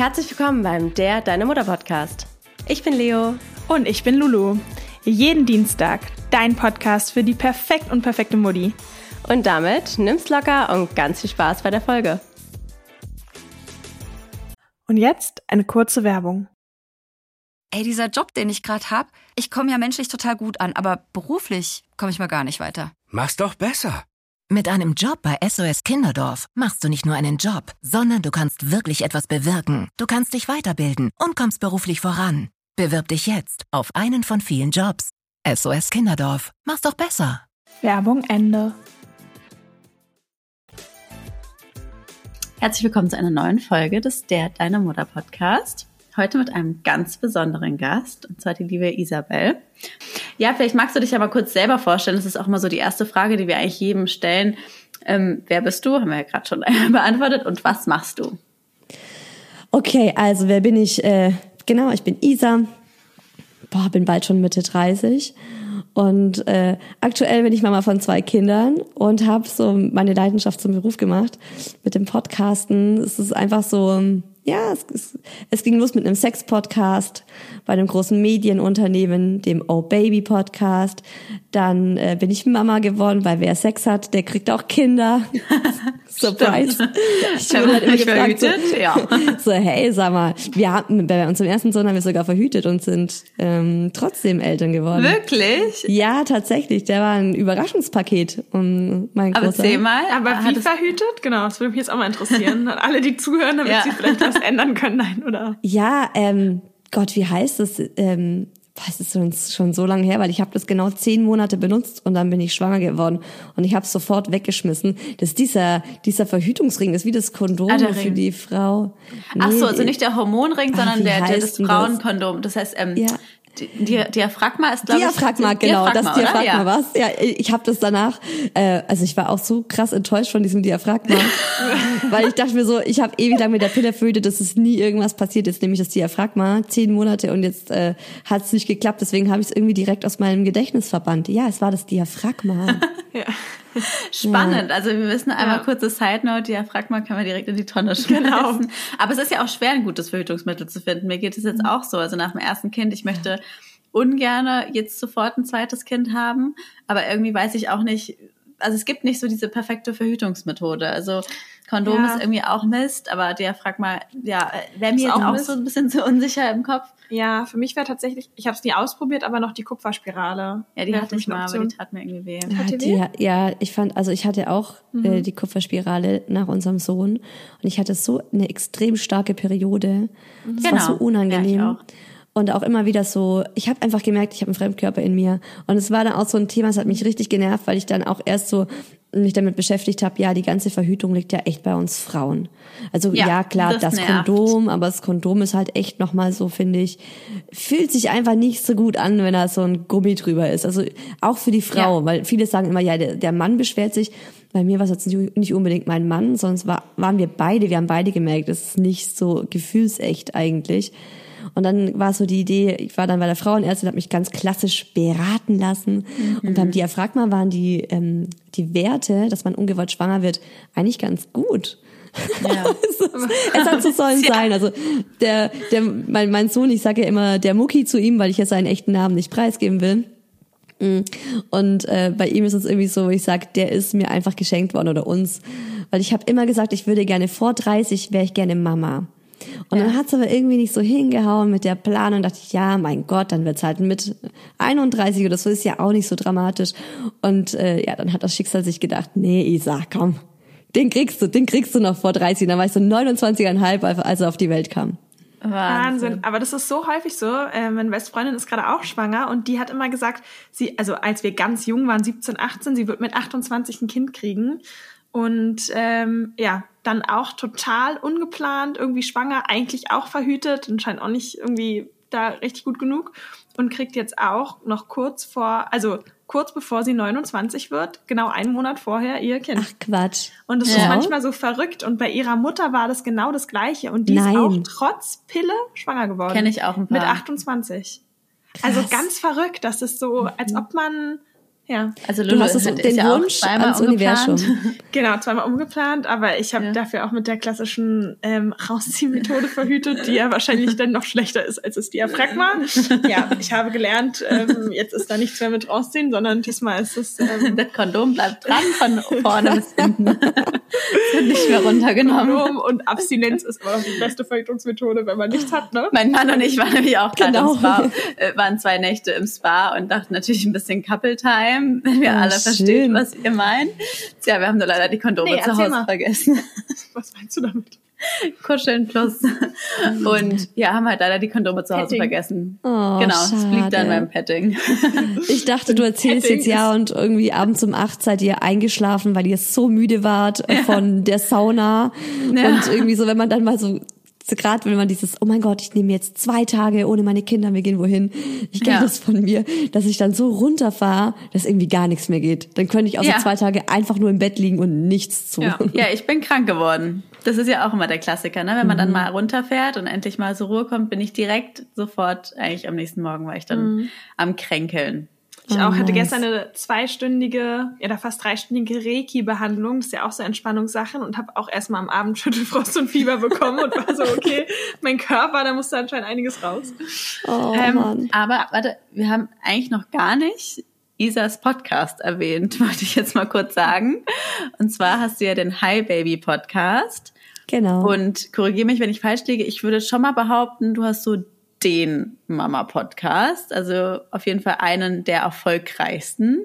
Herzlich willkommen beim Der Deine Mutter Podcast. Ich bin Leo. Und ich bin Lulu. Jeden Dienstag dein Podcast für die perfekt und perfekte Mutti. Und damit nimm's locker und ganz viel Spaß bei der Folge. Und jetzt eine kurze Werbung. Ey, dieser Job, den ich gerade hab, ich komme ja menschlich total gut an, aber beruflich komme ich mal gar nicht weiter. Mach's doch besser. Mit einem Job bei SOS Kinderdorf machst du nicht nur einen Job, sondern du kannst wirklich etwas bewirken. Du kannst dich weiterbilden und kommst beruflich voran. Bewirb dich jetzt auf einen von vielen Jobs. SOS Kinderdorf. Mach's doch besser. Werbung Ende. Herzlich willkommen zu einer neuen Folge des Der Deine Mutter Podcast. Heute mit einem ganz besonderen Gast, und zwar die liebe Isabel. Ja, vielleicht magst du dich mal kurz selber vorstellen. Das ist auch mal so die erste Frage, die wir eigentlich jedem stellen. Ähm, wer bist du? Haben wir ja gerade schon beantwortet. Und was machst du? Okay, also wer bin ich? Äh, genau, ich bin Isa. Boah, bin bald schon Mitte 30. Und äh, aktuell bin ich Mama von zwei Kindern und habe so meine Leidenschaft zum Beruf gemacht. Mit dem Podcasten. Es ist einfach so, ja, es, es, es ging los mit einem Sex-Podcast bei einem großen Medienunternehmen, dem Oh Baby Podcast. Dann äh, bin ich Mama geworden, weil wer Sex hat, der kriegt auch Kinder. Surprise. Ich bin halt immer gefragt, so, ja. so, hey, sag mal, wir haben bei unserem ersten Sohn haben wir sogar verhütet und sind ähm, trotzdem Eltern geworden. Wirklich? Ja, tatsächlich. Der war ein Überraschungspaket. Um mein Aber großer. erzähl mal. Aber wie hattest- verhütet? Genau, das würde mich jetzt auch mal interessieren. An alle, die zuhören, damit Ja. sie vielleicht was ändern können. Nein, oder? Ja, ähm, Gott, wie heißt es? Ähm, was ist schon, schon so lange her, weil ich habe das genau zehn Monate benutzt und dann bin ich schwanger geworden und ich habe es sofort weggeschmissen. Das ist dieser dieser Verhütungsring, das ist wie das Kondom Ah, für die Frau. Ach so, Nee, also nicht der Hormonring, Ah, sondern wie der, der das das? Frauenkondom. Das heißt, ähm, Ja. Di- Di Diaphragma ist, glaube ich... Diaphragma, genau, das oder? Diaphragma Ja. was? Ja, ich habe das danach, äh, also ich war auch so krass enttäuscht von diesem Diaphragma, weil ich dachte mir so, ich habe ewig lang mit der Pille verhütet, dass es nie irgendwas passiert, jetzt nehme ich das Diaphragma, zehn Monate und jetzt äh, hat es nicht geklappt, deswegen habe ich es irgendwie direkt aus meinem Gedächtnis verbannt. Ja, es war das Diaphragma. Spannend. Also wir wissen einmal Ja. kurze Side Note, Diaphragma kann man direkt in die Tonne schmeißen. Genau. Aber es ist ja auch schwer, ein gutes Verhütungsmittel zu finden. Mir geht es jetzt auch so. Also nach dem ersten Kind, ich möchte ungerne jetzt sofort ein zweites Kind haben, aber irgendwie weiß ich auch nicht, also es gibt nicht so diese perfekte Verhütungsmethode. Also Kondom Ja. ist irgendwie auch Mist, aber Diaphragma, ja, wäre mir Ist jetzt auch auch so ein bisschen zu unsicher im Kopf. Ja, für mich wäre tatsächlich, ich habe es nie ausprobiert, aber noch die Kupferspirale. Ja, die hatte ich mal, aber die tat mir irgendwie weh. Ja, die ja, ich fand, also ich hatte auch äh, die Kupferspirale nach unserem Sohn und ich hatte so eine extrem starke Periode. Das war Genau. so unangenehm. Ja, ich auch. Und auch immer wieder so, ich habe einfach gemerkt, ich habe einen Fremdkörper in mir. Und es war dann auch so ein Thema, es hat mich richtig genervt, weil ich dann auch erst so mich damit beschäftigt habe, ja, die ganze Verhütung liegt ja echt bei uns Frauen. Also Ja, ja, klar, das das. Kondom, aber das Kondom ist halt echt nochmal so, finde ich, fühlt sich einfach nicht so gut an, wenn da so ein Gummi drüber ist. Also auch für die Frau, Ja. weil viele sagen immer, ja, der, der Mann beschwert sich. Bei mir war es jetzt nicht nicht unbedingt mein Mann, sonst war, waren wir beide, wir haben beide gemerkt, es ist nicht so gefühlsecht eigentlich. Und dann war so die Idee, ich war dann bei der Frauenärztin, habe mich ganz klassisch beraten lassen. Und beim Diaphragma waren die, ähm, die Werte, dass man ungewollt schwanger wird, eigentlich ganz gut. Ja. es, hat so sollen sein. Also der, der, mein, mein Sohn, ich sage ja immer der Mucki zu ihm, weil ich ja seinen echten Namen nicht preisgeben will. Mm. Und äh, bei ihm ist es irgendwie so, ich sag, der ist mir einfach geschenkt worden oder uns, weil ich habe immer gesagt, ich würde gerne vor 30 wäre ich gerne Mama. Und dann hat's aber irgendwie nicht so hingehauen mit der Planung. Dachte ich, ja, mein Gott, dann wird's halt mit 31 oder so, ist ja auch nicht so dramatisch. Und äh, ja, dann hat das Schicksal sich gedacht, nee, Isa, komm, den kriegst du, den kriegst du noch vor 30. Und dann war ich so 29,5, als er auf die Welt kam. Wahnsinn. Aber das ist so häufig so. Äh, meine Bestfreundin ist gerade auch schwanger und die hat immer gesagt, sie, also als wir ganz jung waren, 17, 18, sie wird mit 28 ein Kind kriegen. Und ähm, ja, dann auch total ungeplant, irgendwie schwanger, eigentlich auch verhütet und scheint auch nicht irgendwie da richtig gut genug und kriegt jetzt auch noch kurz vor, also kurz bevor sie 29 wird, genau einen Monat vorher ihr Kind. Ach Quatsch. Und es Ja. ist manchmal so verrückt. Und bei ihrer Mutter war das genau das Gleiche. Und die Nein. ist auch trotz Pille schwanger geworden. Kenn ich auch ein paar. Mit 28. Also ganz verrückt. Das ist so, als ob man, Ja. Also Du Lulu hast es ist, ist den ja auch Wunsch zweimal ans umgeplant. Universum. Genau, zweimal umgeplant, aber ich habe Ja. dafür auch mit der klassischen ähm, Rausziehmethode verhütet, die ja wahrscheinlich dann noch schlechter ist als das Diaphragma. Ja, ich habe gelernt, ähm, jetzt ist da nichts mehr mit rausziehen, sondern diesmal ist es ähm, Das Kondom bleibt dran von vorne bis hinten. Wird nicht mehr runtergenommen. Kondom und Abstinenz ist aber noch die beste Verhütungsmethode, wenn man nichts hat, ne? Mein Mann und ich waren nämlich auch gerade Genau. im Spa, äh, waren zwei Nächte im Spa und dachten natürlich ein bisschen Couple Time, wenn wir Oh, alle verstehen, schön. was ihr meint. Tja, wir haben nur leider die Kondome Nee, zu Hause mal. vergessen. Was meinst du damit? Kuscheln plus. Und ja, haben halt leider die Kondome zu Hause Petting. vergessen. Oh, genau, es blieb dann schade. beim Petting. Ich dachte, du erzählst Petting jetzt ja und irgendwie abends um acht seid ihr eingeschlafen, weil ihr so müde wart äh, von der Sauna. Ja. Und irgendwie so, wenn man dann mal so, so gerade wenn man dieses, oh mein Gott, ich nehme jetzt zwei Tage ohne meine Kinder, wir gehen wohin. Ich kenne Ja. das von mir, dass ich dann so runterfahre, dass irgendwie gar nichts mehr geht. Dann könnte ich auch Ja. so zwei Tage einfach nur im Bett liegen und nichts tun. Ja. Ja, ich bin krank geworden. Das ist ja auch immer der Klassiker, ne? Wenn man dann mal runterfährt und endlich mal zur Ruhe kommt, bin ich direkt sofort, eigentlich am nächsten Morgen war ich dann am Kränkeln. Ich Oh, auch hatte nice. gestern eine zweistündige, ja, da fast dreistündige Reiki-Behandlung. Das ist ja auch so Entspannungssachen und habe auch erstmal am Abend Schüttelfrost und Fieber bekommen und war so, okay, mein Körper, da musste anscheinend einiges raus. Oh Ähm, Mann. Aber warte, wir haben eigentlich noch gar nicht Isas Podcast erwähnt, wollte ich jetzt mal kurz sagen. Und zwar hast du ja den Hi Baby Podcast. Genau. Und korrigiere mich, wenn ich falsch liege. Ich würde schon mal behaupten, du hast so den Mama-Podcast. Also auf jeden Fall einen der erfolgreichsten,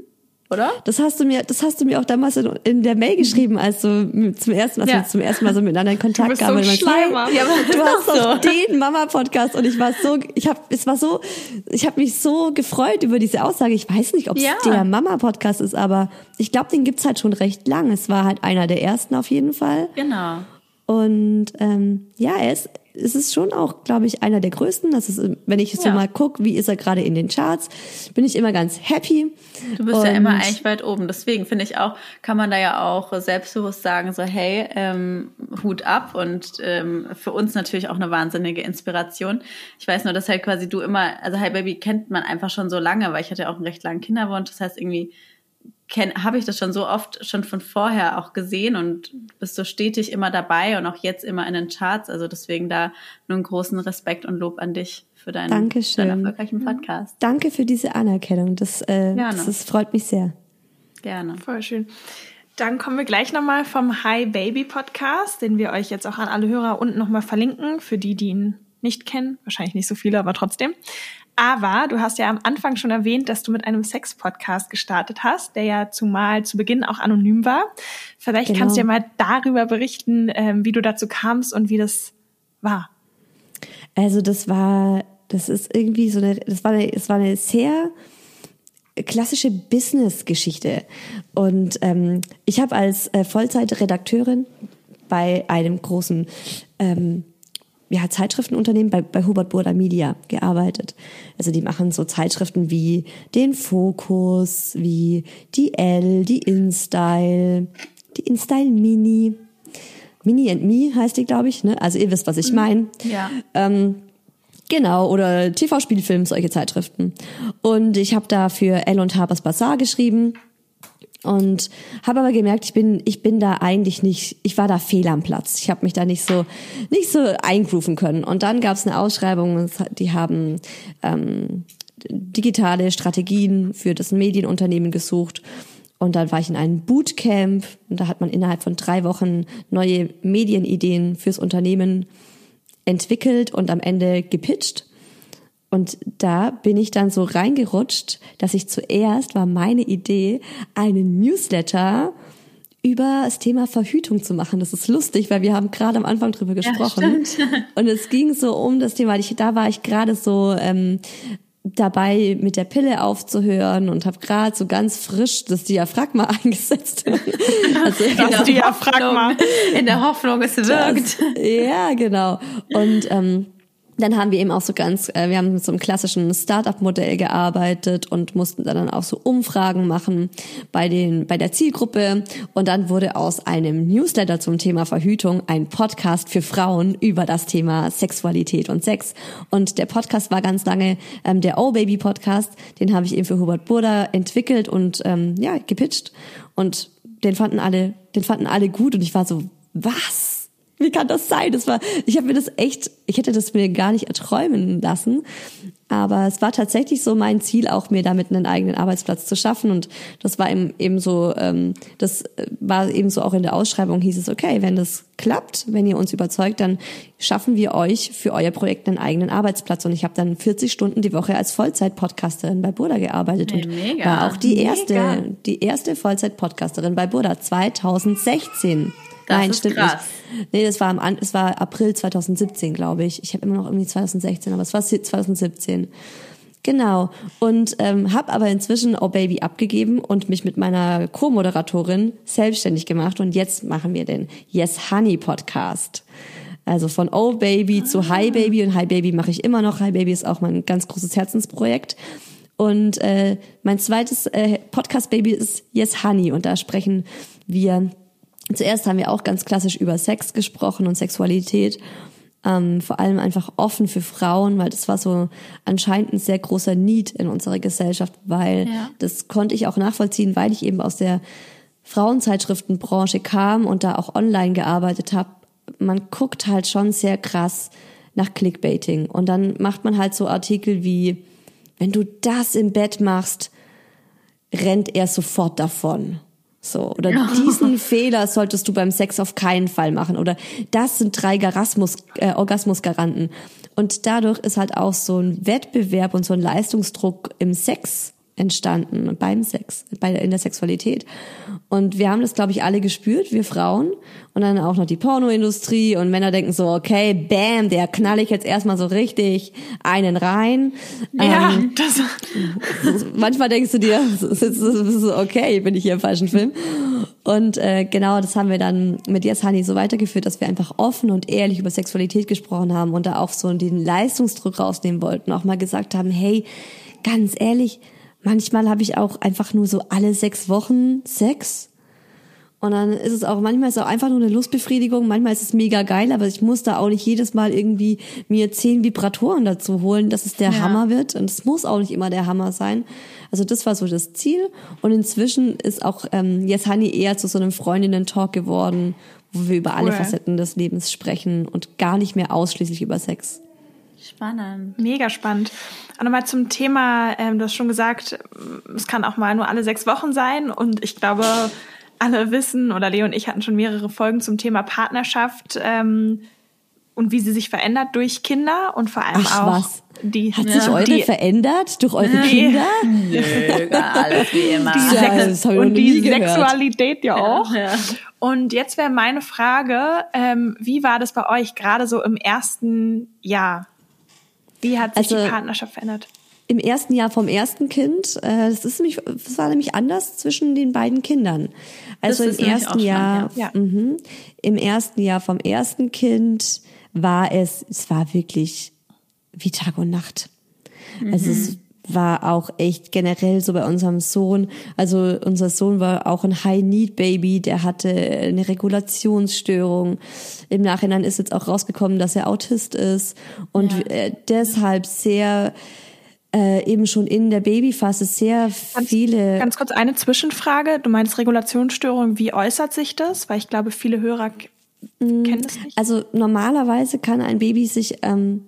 oder? Das hast du mir, das hast du mir auch damals in, in der Mail geschrieben, als du zum ersten, als Ja. wir zum ersten Mal so miteinander in Kontakt kamen. so Schleimer. Ja, du hast doch so. den Mama-Podcast und ich war so, ich habe, es war so, ich habe mich so gefreut über diese Aussage. Ich weiß nicht, ob es Ja. der Mama-Podcast ist, aber ich glaube, den gibt's halt schon recht lang. Es war halt einer der ersten auf jeden Fall. Genau. Und ähm, ja, er ist, es ist schon auch, glaube ich, einer der größten. Das ist, wenn ich so Ja. mal guck, wie ist er gerade in den Charts, bin ich immer ganz happy. Du bist ja Und- immer eigentlich weit oben. Deswegen finde ich auch, kann man da ja auch selbstbewusst sagen, so hey, ähm, Hut ab und ähm, für uns natürlich auch eine wahnsinnige Inspiration. Ich weiß nur, dass halt quasi du immer, also Hi Baby kennt man einfach schon so lange, weil ich hatte ja auch einen recht langen Kinderwunsch. Das heißt irgendwie habe ich das schon so oft schon von vorher auch gesehen und bist so stetig immer dabei und auch jetzt immer in den Charts. Also deswegen da nur einen großen Respekt und Lob an dich für deinen, Dankeschön. deinen erfolgreichen Podcast. Danke für diese Anerkennung. Das, äh, das, das freut mich sehr. Gerne. Voll schön. Dann kommen wir gleich nochmal vom Hi Baby Podcast, den wir euch jetzt auch an alle Hörer unten nochmal verlinken, für die, die ihn nicht kennen. Wahrscheinlich nicht so viele, aber trotzdem. Aber du hast ja am Anfang schon erwähnt, dass du mit einem Sex-Podcast gestartet hast, der ja zumal zu Beginn auch anonym war. Vielleicht Genau. kannst du ja mal darüber berichten, ähm, wie du dazu kamst und wie das war. Also das war, das ist irgendwie so eine, das war eine, das war eine sehr klassische Business-Geschichte. Und ähm, ich habe als äh, Vollzeitredakteurin bei einem großen ähm, ja, Zeitschriftenunternehmen bei, bei Hubert Burda Media gearbeitet. Also die machen so Zeitschriften wie den Fokus, wie die L, die InStyle, die InStyle Mini. Mini and Me heißt die, glaube ich. Ne? Also ihr wisst, was ich meine. Ja. Ähm, genau, oder TV-Spielfilm, solche Zeitschriften. Und ich habe da für Elle und Harper's Bazaar geschrieben und habe aber gemerkt, ich bin ich bin da eigentlich nicht, ich war da fehl am Platz. Ich habe mich da nicht so nicht so eingrooven können. Und dann gab es eine Ausschreibung, die haben ähm, digitale Strategien für das Medienunternehmen gesucht. Und dann war ich in einem Bootcamp und da hat man innerhalb von drei Wochen neue Medienideen fürs Unternehmen entwickelt und am Ende gepitcht. Und da bin ich dann so reingerutscht, dass ich zuerst war meine Idee, einen Newsletter über das Thema Verhütung zu machen. Das ist lustig, weil wir haben gerade am Anfang drüber gesprochen. und es ging so um das Thema, ich, da war ich gerade so ähm, dabei, mit der Pille aufzuhören und habe gerade so ganz frisch das Diaphragma eingesetzt. also, Das Diaphragma. In der Hoffnung, es wirkt. das, ja, genau. Und ähm, dann haben wir eben auch so ganz, äh, wir haben mit so einem klassischen Startup-Modell gearbeitet und mussten dann auch so Umfragen machen bei den, bei der Zielgruppe. Und dann wurde aus einem Newsletter zum Thema Verhütung ein Podcast für Frauen über das Thema Sexualität und Sex. Und der Podcast war ganz lange ähm, der Oh Baby Podcast. Den habe ich eben für Hubert Burda entwickelt und ähm, ja gepitcht. Und den fanden alle, den fanden alle gut. Und ich war so, was? Wie kann das sein? Das war, ich habe mir das echt, ich hätte das mir gar nicht erträumen lassen. Aber es war tatsächlich so mein Ziel, auch mir damit einen eigenen Arbeitsplatz zu schaffen. Und das war eben, eben so, ähm, das war eben so auch in der Ausschreibung hieß es, okay, wenn das klappt, wenn ihr uns überzeugt, dann schaffen wir euch für euer Projekt einen eigenen Arbeitsplatz. Und ich habe dann 40 Stunden die Woche als Vollzeit-Podcasterin bei Burda gearbeitet Hey, und mega. war auch die Mega. erste, die erste Vollzeit-Podcasterin bei Burda 2016. Das Nein, stimmt krass. nicht. Nee, das war am An es war April 2017, glaube ich. Ich habe immer noch irgendwie 2016, aber es war 2017. Genau. Und ähm, habe aber inzwischen Oh Baby abgegeben und mich mit meiner Co-Moderatorin selbstständig gemacht. Und jetzt machen wir den Yes Honey Podcast. Also von Oh Baby zu Hi Baby und Hi Baby mache ich immer noch. Hi Baby ist auch mein ganz großes Herzensprojekt. Und äh, mein zweites äh, Podcast-Baby ist Yes Honey und da sprechen wir, zuerst haben wir auch ganz klassisch über Sex gesprochen und Sexualität, ähm, vor allem einfach offen für Frauen, weil das war so anscheinend ein sehr großer Need in unserer Gesellschaft, weil Ja. das konnte ich auch nachvollziehen, weil ich eben aus der Frauenzeitschriftenbranche kam und da auch online gearbeitet habe. Man guckt halt schon sehr krass nach Clickbaiting und dann macht man halt so Artikel wie, wenn du das im Bett machst, rennt er sofort davon. So, oder diesen Fehler solltest du beim Sex auf keinen Fall machen. Oder das sind drei Garasmus, äh, Orgasmusgaranten. Und dadurch ist halt auch so ein Wettbewerb und so ein Leistungsdruck im Sex entstanden, beim Sex, bei, in der Sexualität. Und wir haben das, glaube ich, alle gespürt, wir Frauen. Und dann auch noch die Pornoindustrie und Männer denken so, okay, bam, der knall ich jetzt erstmal so richtig einen rein. Ja, Ähm, das, manchmal denkst du dir, okay, bin ich hier im falschen Film. Und äh, genau das haben wir dann mit Yes Honey so weitergeführt, dass wir einfach offen und ehrlich über Sexualität gesprochen haben und da auch so den Leistungsdruck rausnehmen wollten. Auch mal gesagt haben, hey, ganz ehrlich, manchmal habe ich auch einfach nur so alle sechs Wochen Sex. Und dann ist es auch, manchmal ist es auch einfach nur eine Lustbefriedigung, manchmal ist es mega geil, aber ich muss da auch nicht jedes Mal irgendwie mir zehn Vibratoren dazu holen, dass es der Ja. Hammer wird. Und es muss auch nicht immer der Hammer sein. Also das war so das Ziel. Und inzwischen ist auch ähm, Yes Honey eher zu so einem Freundinnen-Talk geworden, wo wir über alle Cool. Facetten des Lebens sprechen und gar nicht mehr ausschließlich über Sex. Spannend. Mega spannend. Und nochmal zum Thema, ähm, du hast schon gesagt, es kann auch mal nur alle sechs Wochen sein. Und ich glaube, alle wissen, oder Leo und ich hatten schon mehrere Folgen zum Thema Partnerschaft ähm, und wie sie sich verändert durch Kinder und vor allem Ach, auch was? die Hat sich eure die, verändert durch eure Nee. Kinder? Nö, gar alles wie immer. die Ja, Sex und die gehört. Sexualität ja auch. Ja. Und jetzt wäre meine Frage, ähm, wie war das bei euch gerade so im ersten Jahr? Wie hat sich Also- die Partnerschaft verändert? Im ersten Jahr vom ersten Kind, äh, das ist nämlich, das war nämlich anders zwischen den beiden Kindern. Also Das ist im nämlich auch ersten Jahr, spannend, ja. mhm, im ersten Jahr vom ersten Kind war es, es war wirklich wie Tag und Nacht. Also es war auch echt generell so bei unserem Sohn. Also unser Sohn war auch ein High-Need-Baby, der hatte eine Regulationsstörung. Im Nachhinein ist jetzt auch rausgekommen, dass er Autist ist und Ja. äh, deshalb sehr äh, eben schon in der Babyphase sehr viele Ganz kurz eine Zwischenfrage. Du meinst Regulationsstörung, wie äußert sich das? Weil ich glaube, viele Hörer k- kennen das nicht. Also normalerweise kann ein Baby sich ähm,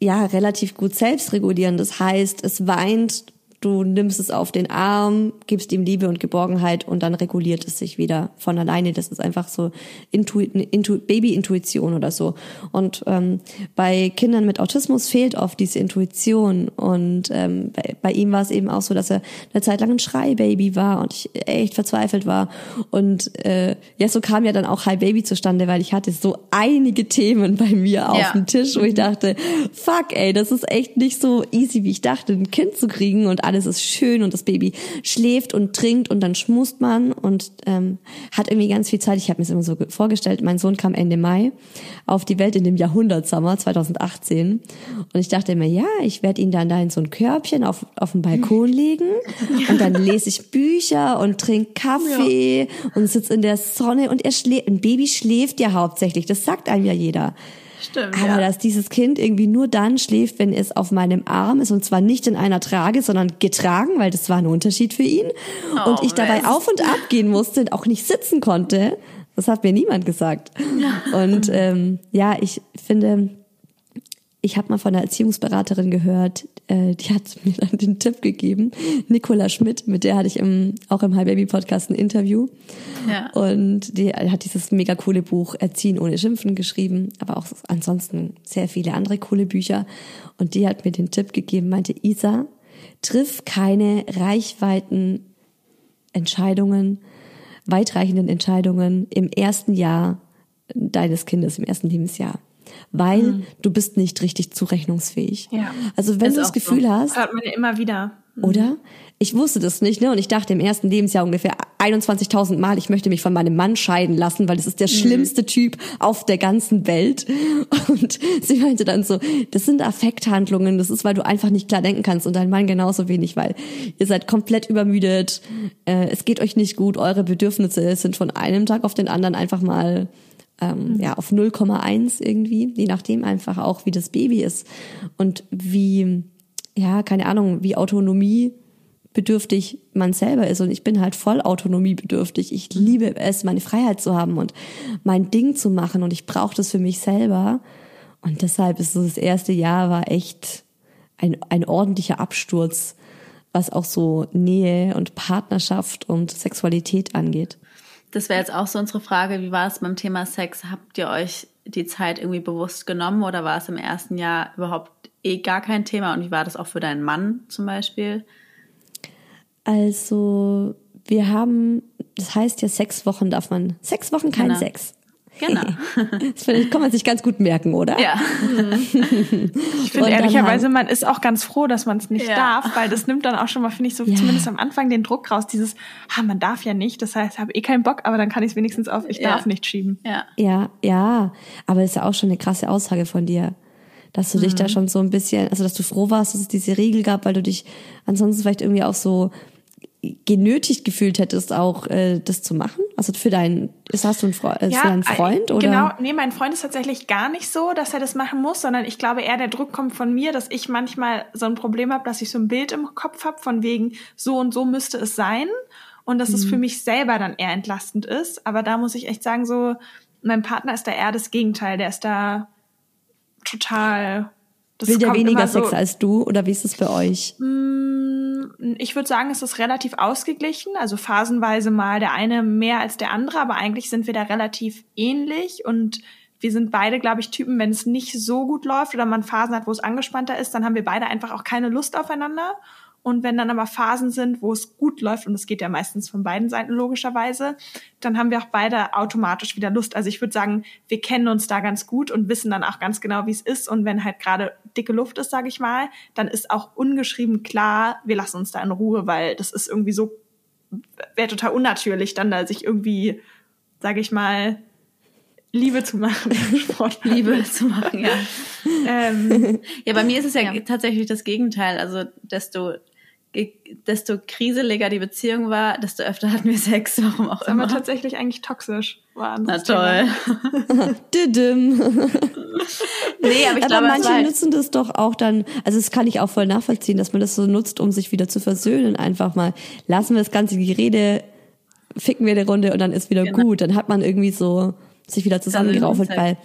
ja relativ gut selbst regulieren. Das heißt, es weint, du nimmst es auf den Arm, gibst ihm Liebe und Geborgenheit und dann reguliert es sich wieder von alleine. Das ist einfach so Intu Intu Baby-Intuition oder so. Und ähm, bei Kindern mit Autismus fehlt oft diese Intuition. Und ähm, bei, bei ihm war es eben auch so, dass er eine Zeit lang ein Schreibaby war und ich echt verzweifelt war. Und äh, ja, so kam ja dann auch Hi Baby zustande, weil ich hatte so einige Themen bei mir auf Ja. dem Tisch, wo ich dachte, fuck ey, das ist echt nicht so easy, wie ich dachte, ein Kind zu kriegen und alles ist schön und das Baby schläft und trinkt und dann schmust man und ähm, hat irgendwie ganz viel Zeit. Ich habe mir das immer so vorgestellt, mein Sohn kam Ende Mai auf die Welt in dem Jahrhundertsommer 2018 und ich dachte mir, ja, ich werde ihn dann da in so ein Körbchen auf, auf den Balkon legen und dann lese ich Bücher und trinke Kaffee ja. und sitze in der Sonne und er schläft, ein Baby schläft ja hauptsächlich, das sagt einem ja jeder. Stimmt. Aber ja. dass dieses Kind irgendwie nur dann schläft, wenn es auf meinem Arm ist und zwar nicht in einer Trage, sondern getragen, weil das war ein Unterschied für ihn. Oh, und ich dabei auf und ab gehen musste und auch nicht sitzen konnte. Das hat mir niemand gesagt. Und ähm, ja, ich finde, ich habe mal von einer Erziehungsberaterin gehört, äh, die hat mir dann den Tipp gegeben, Nicola Schmidt, mit der hatte ich im, auch im High Baby Podcast ein Interview. Ja. Und die hat dieses mega coole Buch Erziehen ohne Schimpfen geschrieben, aber auch ansonsten sehr viele andere coole Bücher. Und die hat mir den Tipp gegeben, meinte Isa, triff keine Reichweiten Entscheidungen, weitreichenden Entscheidungen im ersten Jahr deines Kindes, im ersten Lebensjahr weil mhm. du bist nicht richtig zurechnungsfähig. Ja. Also wenn Ist du das Gefühl so. hast, hört man ja immer wieder. Mhm. Oder? Ich wusste das nicht, ne? Und ich dachte im ersten Lebensjahr ungefähr 21.000 Mal, ich möchte mich von meinem Mann scheiden lassen, weil das ist der mhm. schlimmste Typ auf der ganzen Welt. Und sie meinte dann so, das sind Affekthandlungen, das ist, weil du einfach nicht klar denken kannst und dein Mann genauso wenig, weil ihr seid komplett übermüdet, äh, es geht euch nicht gut, eure Bedürfnisse sind von einem Tag auf den anderen einfach mal ähm, mhm. ja auf 0,1 irgendwie, je nachdem einfach auch, wie das Baby ist und wie, ja, keine Ahnung, wie Autonomie bedürftig man selber ist und ich bin halt voll autonomiebedürftig. Ich liebe es, meine Freiheit zu haben und mein Ding zu machen und ich brauche das für mich selber und deshalb ist so das erste Jahr war echt ein, ein ordentlicher Absturz, was auch so Nähe und Partnerschaft und Sexualität angeht. Das wäre jetzt auch so unsere Frage. Wie war es beim Thema Sex? Habt ihr euch die Zeit irgendwie bewusst genommen oder war es im ersten Jahr überhaupt eh gar kein Thema? Und wie war das auch für deinen Mann zum Beispiel? Also, wir haben, das heißt ja, sechs Wochen darf man, sechs Wochen kein genau. Sex. Genau. Das finde ich, kann man sich ganz gut merken, oder? Ja. ich finde ehrlicherweise, man ist auch ganz froh, dass man es nicht ja. darf, weil das nimmt dann auch schon mal, finde ich, so ja. zumindest am Anfang den Druck raus, dieses, ah, man darf ja nicht, das heißt, ich habe eh keinen Bock, aber dann kann ich es wenigstens auf, ich ja. darf nicht schieben. Ja. ja, ja, aber das ist ja auch schon eine krasse Aussage von dir dass du mhm. dich da mhm. schon so ein bisschen, also dass du froh warst, dass es diese Regel gab, weil du dich ansonsten vielleicht irgendwie auch so genötigt gefühlt hättest, auch äh, das zu machen? Also für deinen, ist hast du einen, Fre äh, ja, deinen Freund oder? Genau, nee, mein Freund ist tatsächlich gar nicht so, dass er das machen muss, sondern ich glaube eher der Druck kommt von mir, dass ich manchmal so ein Problem habe, dass ich so ein Bild im Kopf habe von wegen so und so müsste es sein und dass mhm. es für mhm. mich selber dann eher entlastend ist. Aber da muss ich echt sagen, so mein Partner ist da eher das Gegenteil, der ist da total das Will der weniger so, Sex als du oder wie ist es bei euch? Mm, ich würde sagen, es ist relativ ausgeglichen, also phasenweise mal der eine mehr als der andere, aber eigentlich sind wir da relativ ähnlich und wir sind beide, glaube ich, Typen, wenn es nicht so gut läuft oder man Phasen hat, wo es angespannter ist, dann haben wir beide einfach auch keine Lust aufeinander. Und wenn dann aber Phasen sind, wo es gut läuft, und es geht ja meistens von beiden Seiten logischerweise, dann haben wir auch beide automatisch wieder Lust. Also ich würde sagen, wir kennen uns da ganz gut und wissen dann auch ganz genau, wie es ist. Und wenn halt gerade dicke Luft ist, sage ich mal, dann ist auch ungeschrieben klar, wir lassen uns da in Ruhe, weil das ist irgendwie so, wäre total unnatürlich, dann da sich irgendwie, sage ich mal, Liebe zu machen, Sport Liebe zu machen, ja. ähm, ja, bei mir ist es ja, ja, tatsächlich das Gegenteil. Also desto desto kriseliger die Beziehung war, desto öfter hatten wir Sex, warum auch das immer. Aber tatsächlich eigentlich toxisch war. Na toll. Düdüm. nee, aber ich aber glaube, manche halt nutzen das doch auch dann, also das kann ich auch voll nachvollziehen, dass man das so nutzt, um sich wieder zu versöhnen. Einfach mal, lassen wir das ganze Gerede, ficken wir eine Runde und dann ist wieder genau. gut. Dann hat man irgendwie so sich wieder zusammengeraufelt, weil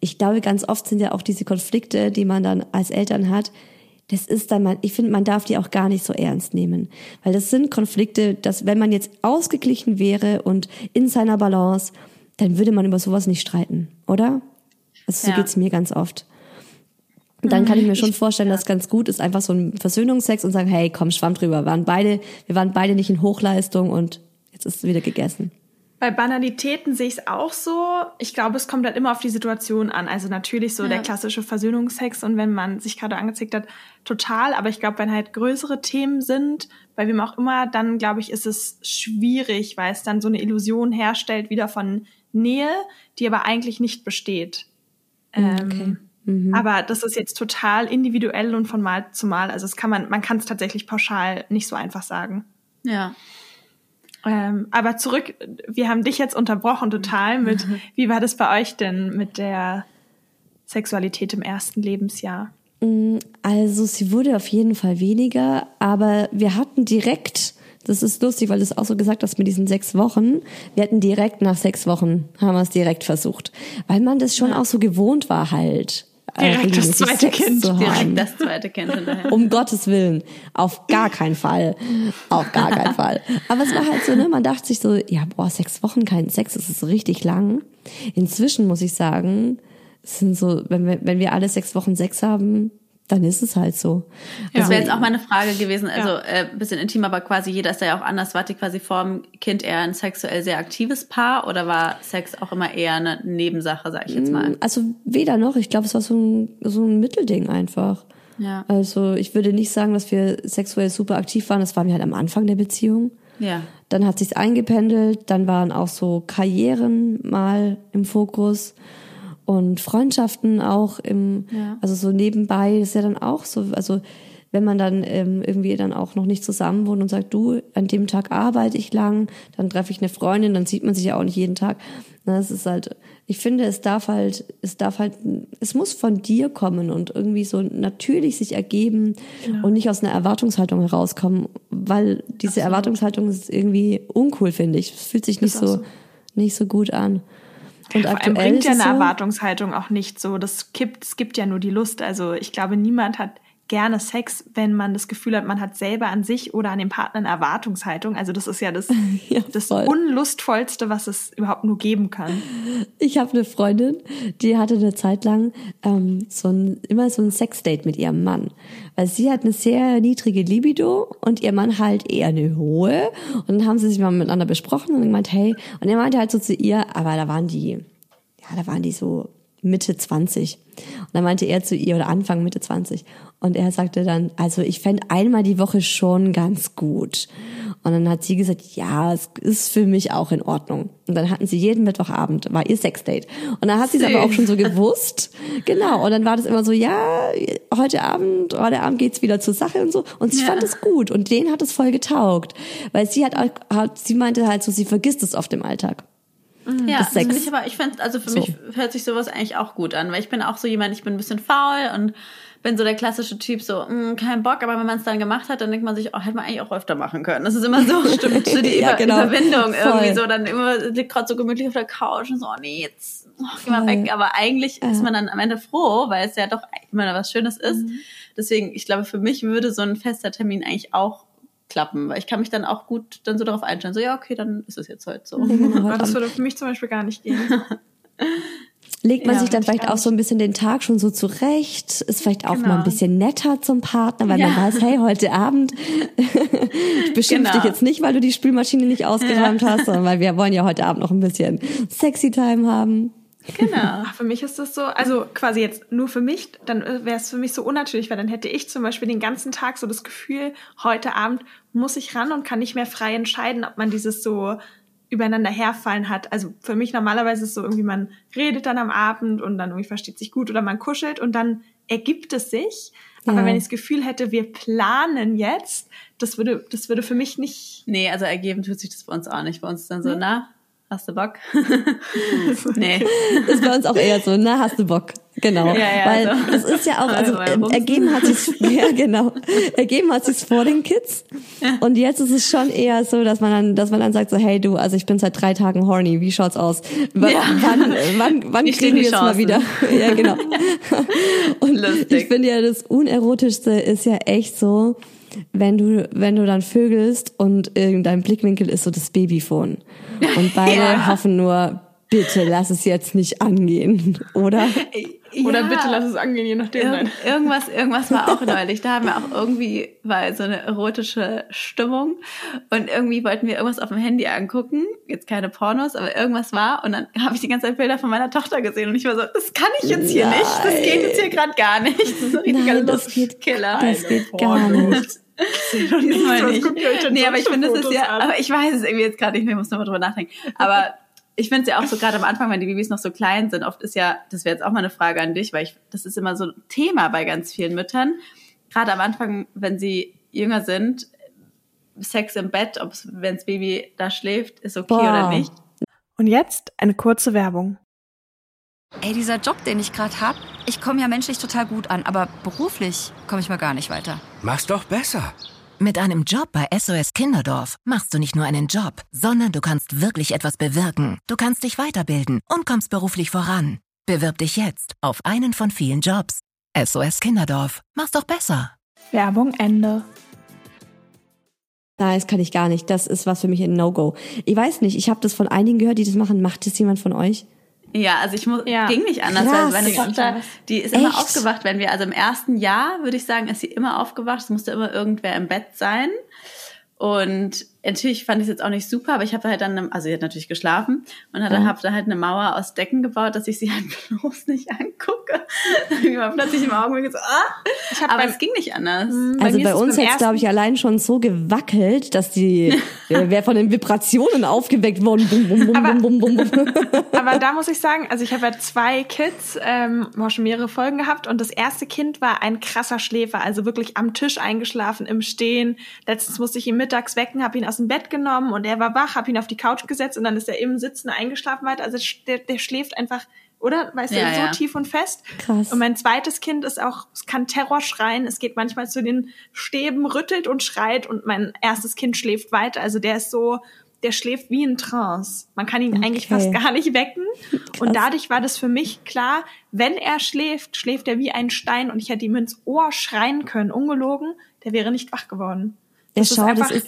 ich glaube, ganz oft sind ja auch diese Konflikte, die man dann als Eltern hat, das ist dann, man, ich finde, man darf die auch gar nicht so ernst nehmen. Weil das sind Konflikte, dass wenn man jetzt ausgeglichen wäre und in seiner Balance, dann würde man über sowas nicht streiten, oder? Also so ja. geht's mir ganz oft. Und dann kann ich mir schon vorstellen, dass ganz gut ist, einfach so ein Versöhnungsex und sagen, hey, komm, schwamm drüber. Wir waren beide, wir waren beide nicht in Hochleistung und jetzt ist es wieder gegessen. Bei Banalitäten sehe ich es auch so. Ich glaube, es kommt halt immer auf die Situation an. Also natürlich so ja. der klassische Versöhnungsex und wenn man sich gerade angezickt hat, total. Aber ich glaube, wenn halt größere Themen sind, bei wem auch immer, dann glaube ich, ist es schwierig, weil es dann so eine Illusion herstellt wieder von Nähe, die aber eigentlich nicht besteht. Okay. Ähm, mhm. Aber das ist jetzt total individuell und von Mal zu Mal. Also es kann man, man kann es tatsächlich pauschal nicht so einfach sagen. Ja. Ähm, aber zurück, wir haben dich jetzt unterbrochen total mit, wie war das bei euch denn mit der Sexualität im ersten Lebensjahr? Mm, also sie wurde auf jeden Fall weniger, aber wir hatten direkt, das ist lustig, weil du es auch so gesagt hast mit diesen sechs Wochen, wir hatten direkt nach sechs Wochen, haben wir es direkt versucht, weil man das schon ja. auch so gewohnt war halt. Direkt das zweite Sex Kind. Direkt das zweite Kind hinterher. Um Gottes Willen. Auf gar keinen Fall. Auf gar keinen Fall. Aber es war halt so, ne, man dachte sich so, ja, boah, sechs Wochen kein Sex, das ist richtig lang. Inzwischen muss ich sagen, es sind so, wenn wir, wenn wir alle sechs Wochen Sex haben, dann ist es halt so. Ja. Das wäre jetzt auch meine Frage gewesen, also ja. äh, bisschen intim, aber quasi jeder ist da ja auch anders. Wart ihr quasi vor dem Kind eher ein sexuell sehr aktives Paar oder war Sex auch immer eher eine Nebensache, sag ich jetzt mal? Mm, also weder noch. Ich glaube, es war so ein, so ein Mittelding einfach. Ja. Also ich würde nicht sagen, dass wir sexuell super aktiv waren. Das waren wir halt am Anfang der Beziehung. Ja. Dann hat sich's eingependelt. Dann waren auch so Karrieren mal im Fokus und Freundschaften auch im, ja. also so nebenbei ist ja dann auch so, also wenn man dann ähm, irgendwie dann auch noch nicht zusammen wohnt und sagt, du, an dem Tag arbeite ich lang, dann treffe ich eine Freundin, dann sieht man sich ja auch nicht jeden Tag. Das ist halt, ich finde, es darf halt, es darf halt, es muss von dir kommen und irgendwie so natürlich sich ergeben genau. und nicht aus einer Erwartungshaltung herauskommen, weil diese Absolut. Erwartungshaltung ist irgendwie uncool, finde ich. Es fühlt sich nicht so, so, nicht so gut an. Und ja, aktuell bringt ja eine so, Erwartungshaltung auch nicht so. Das kippt, es gibt ja nur die Lust. Also ich glaube, niemand hat gerne Sex, wenn man das Gefühl hat, man hat selber an sich oder an dem Partner eine Erwartungshaltung. Also das ist ja das, ja, das unlustvollste, was es überhaupt nur geben kann. Ich habe eine Freundin, die hatte eine Zeit lang ähm, so ein, immer so ein Sexdate mit ihrem Mann. Weil sie hat eine sehr niedrige Libido und ihr Mann halt eher eine hohe. Und dann haben sie sich mal miteinander besprochen und gemeint, hey, und er meinte halt so zu ihr, aber da waren die, ja, da waren die so Mitte 20. Und dann meinte er zu ihr, oder Anfang Mitte 20. Und er sagte dann, also ich fände einmal die Woche schon ganz gut. Und dann hat sie gesagt, ja, es ist für mich auch in Ordnung. Und dann hatten sie jeden Mittwochabend, war ihr Sexdate. Und dann hat sie es aber auch schon so gewusst. Genau. Und dann war das immer so, ja, heute Abend, heute Abend geht's wieder zur Sache und so. Und sie ja. fand es gut. Und denen hat es voll getaugt. Weil sie hat, hat, sie meinte halt so, sie vergisst es oft im Alltag. Ja. Also ich aber ich finde, also für so. mich hört sich sowas eigentlich auch gut an, weil ich bin auch so jemand, ich bin ein bisschen faul und bin so der klassische Typ, so, mh, mm, kein Bock, aber wenn man es dann gemacht hat, dann denkt man sich, oh, hätte man eigentlich auch öfter machen können. Das ist immer so, stimmt, so die ja, Über genau. Überwindung Voll. irgendwie so, dann immer liegt gerade so gemütlich auf der Couch und so, oh nee, jetzt oh, geh mal weg. Aber eigentlich ja. ist man dann am Ende froh, weil es ja doch immer was Schönes ist. Mhm. Deswegen, ich glaube, für mich würde so ein fester Termin eigentlich auch klappen, weil ich kann mich dann auch gut dann so darauf einstellen, so ja, okay, dann ist es jetzt heute so. Genau, das würde für mich zum Beispiel gar nicht gehen. Legt man ja, sich dann vielleicht auch so ein bisschen den Tag schon so zurecht, ist vielleicht auch genau. mal ein bisschen netter zum Partner, weil ja. man weiß, hey, heute Abend ich beschimpfe genau. dich jetzt nicht, weil du die Spülmaschine nicht ausgeräumt ja. hast, sondern weil wir wollen ja heute Abend noch ein bisschen sexy Time haben. Genau. Ach, für mich ist das so, also quasi jetzt nur für mich, dann wäre es für mich so unnatürlich, weil dann hätte ich zum Beispiel den ganzen Tag so das Gefühl, heute Abend muss ich ran und kann nicht mehr frei entscheiden, ob man dieses so übereinander herfallen hat. Also für mich normalerweise ist es so irgendwie, man redet dann am Abend und dann irgendwie versteht sich gut oder man kuschelt und dann ergibt es sich. Aber ja. wenn ich das Gefühl hätte, wir planen jetzt, das würde, das würde für mich nicht. Nee, also ergeben tut sich das bei uns auch nicht. Bei uns ist dann so, hm? na, Hast du Bock? nee. Das ist bei uns auch eher so, na, hast du Bock? Genau. Ja, ja, Weil also. das ist ja auch, also ergeben hat sich's, ja genau, ergeben hat sich's vor den Kids. Ja. Und jetzt ist es schon eher so, dass man dann, dass man dann sagt so, hey du, also ich bin seit drei Tagen horny, wie schaut's aus? W ja. Wann, wann, wann ich kriegen wir jetzt mal wieder? ja, genau. Und Lustig. ich finde ja, das Unerotischste ist ja echt so, wenn du, wenn du dann vögelst und in deinem Blickwinkel ist so das Babyphone. Und beide ja. hoffen nur, bitte lass es jetzt nicht angehen, oder? Oder Ja. bitte lass es angehen, je nachdem. Ir Nein. irgendwas, irgendwas war auch neulich. Da haben wir auch irgendwie war so eine erotische Stimmung und irgendwie wollten wir irgendwas auf dem Handy angucken. Jetzt keine Pornos, aber irgendwas war und dann habe ich die ganze Zeit Bilder von meiner Tochter gesehen und ich war so, das kann ich jetzt hier nicht. Das geht jetzt hier gerade gar nicht. Das ist ein richtiger Nein, das geht, Lustkiller. das geht gar nicht. Diesmal Was nicht. euch denn Nee, aber ich finde, das ist ja, an? aber ich weiß es irgendwie jetzt gerade nicht mehr, ich muss nochmal drüber nachdenken. Aber ich finde es ja auch so gerade am Anfang, wenn die Babys noch so klein sind, oft ist ja, das wäre jetzt auch mal eine Frage an dich, weil ich, das ist immer so ein Thema bei ganz vielen Müttern. Gerade am Anfang, wenn sie jünger sind, Sex im Bett, ob wenn das Baby da schläft, ist okay Boah. oder nicht. Und jetzt eine kurze Werbung. Ey, dieser Job, den ich gerade hab, ich komme ja menschlich total gut an, aber beruflich komme ich mal gar nicht weiter. Mach's doch besser. Mit einem Job bei SOS Kinderdorf machst du nicht nur einen Job, sondern du kannst wirklich etwas bewirken. Du kannst dich weiterbilden und kommst beruflich voran. Bewirb dich jetzt auf einen von vielen Jobs. SOS Kinderdorf. Mach's doch besser. Werbung Ende. Nein, das kann ich gar nicht. Das ist was für mich ein No-Go. Ich weiß nicht, ich habe das von einigen gehört, die das machen. Macht das jemand von euch? Ja, also ich muss, Ja. ging nicht anders, Krass. weil meine Tochter, die ist immer Echt? aufgewacht, wenn wir, also im ersten Jahr, würde ich sagen, ist sie immer aufgewacht. Es musste immer irgendwer im Bett sein. Und natürlich fand ich es jetzt auch nicht super, aber ich habe halt dann, eine, also sie hat natürlich geschlafen und hatte, hab da halt eine Mauer aus Decken gebaut, dass ich sie halt bloß nicht angucke. Wie man plötzlich im Augenblick so, ah, Ich hab aber beim- es ging nicht anders. Also mir bei ist es uns beim jetzt, glaube ich, allein schon so gewackelt, dass die, wer wer von den Vibrationen aufgeweckt worden. Bum, bum, bum, Aber- bum, bum, bum, bum. Aber da muss ich sagen, also ich habe ja zwei Kids, ähm, auch schon mehrere Folgen gehabt und das erste Kind war ein krasser Schläfer, also wirklich am Tisch eingeschlafen, im Stehen. Letztens musste ich ihn mittags wecken, habe ihn aus dem Bett genommen und er war wach, habe ihn auf die Couch gesetzt und dann ist er im Sitzen eingeschlafen weiter. Also der, der schläft einfach, oder? Weißt Ja, du, so ja. tief und fest. Krass. Und mein zweites Kind ist auch, es kann Terror schreien, es geht manchmal zu den Stäben, rüttelt und schreit und mein erstes Kind schläft weiter. Also der ist so, der schläft wie in Trance. Man kann ihn eigentlich Okay. fast gar nicht wecken. Und dadurch war das für mich klar, wenn er schläft, schläft er wie ein Stein und ich hätte ihm ins Ohr schreien können, ungelogen, der wäre nicht wach geworden. Ja, Das ist schau, einfach- das ist,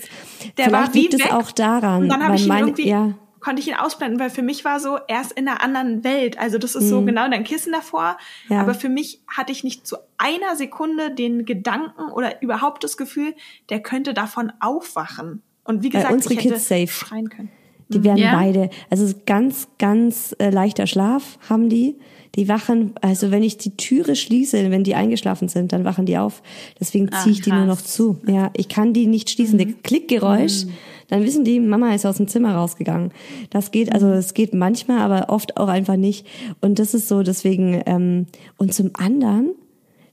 der vielleicht war wie liegt es weg. auch daran, Und dann habe weil ich ihn irgendwie, ja, konnte ich ihn ausblenden, weil für mich war so, er ist in einer anderen Welt. Also das ist so genau dein Kissen davor. Mhm. Ja. Aber für mich hatte ich nicht zu einer Sekunde den Gedanken oder überhaupt das Gefühl, der könnte davon aufwachen. Und wie gesagt, unsere ich hätte Kids safe. schreien können. Die werden Ja. beide, also es ist ganz, ganz äh, leichter Schlaf haben die. Die wachen, also wenn ich die Türe schließe, wenn die eingeschlafen sind, dann wachen die auf. Deswegen Ah, ziehe ich die nur noch zu. Ja, ich kann die nicht schließen. Der Klickgeräusch, dann wissen die, Mama ist aus dem Zimmer rausgegangen. Das geht, also es geht manchmal, aber oft auch einfach nicht. Und das ist so, deswegen, ähm, und zum anderen,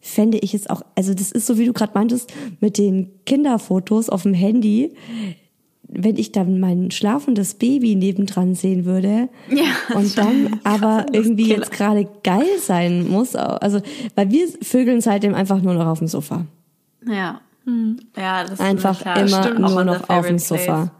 fände ich es auch, also das ist so, wie du gerade meintest, mit den Kinderfotos auf dem Handy, wenn ich dann mein schlafendes Baby nebendran sehen würde Ja, und dann aber irgendwie jetzt gerade geil sein muss, also weil wir vögeln seitdem einfach nur noch auf dem Sofa. Ja. Ja, das ist Einfach klar. immer Stimmt, nur noch auf dem Sofa.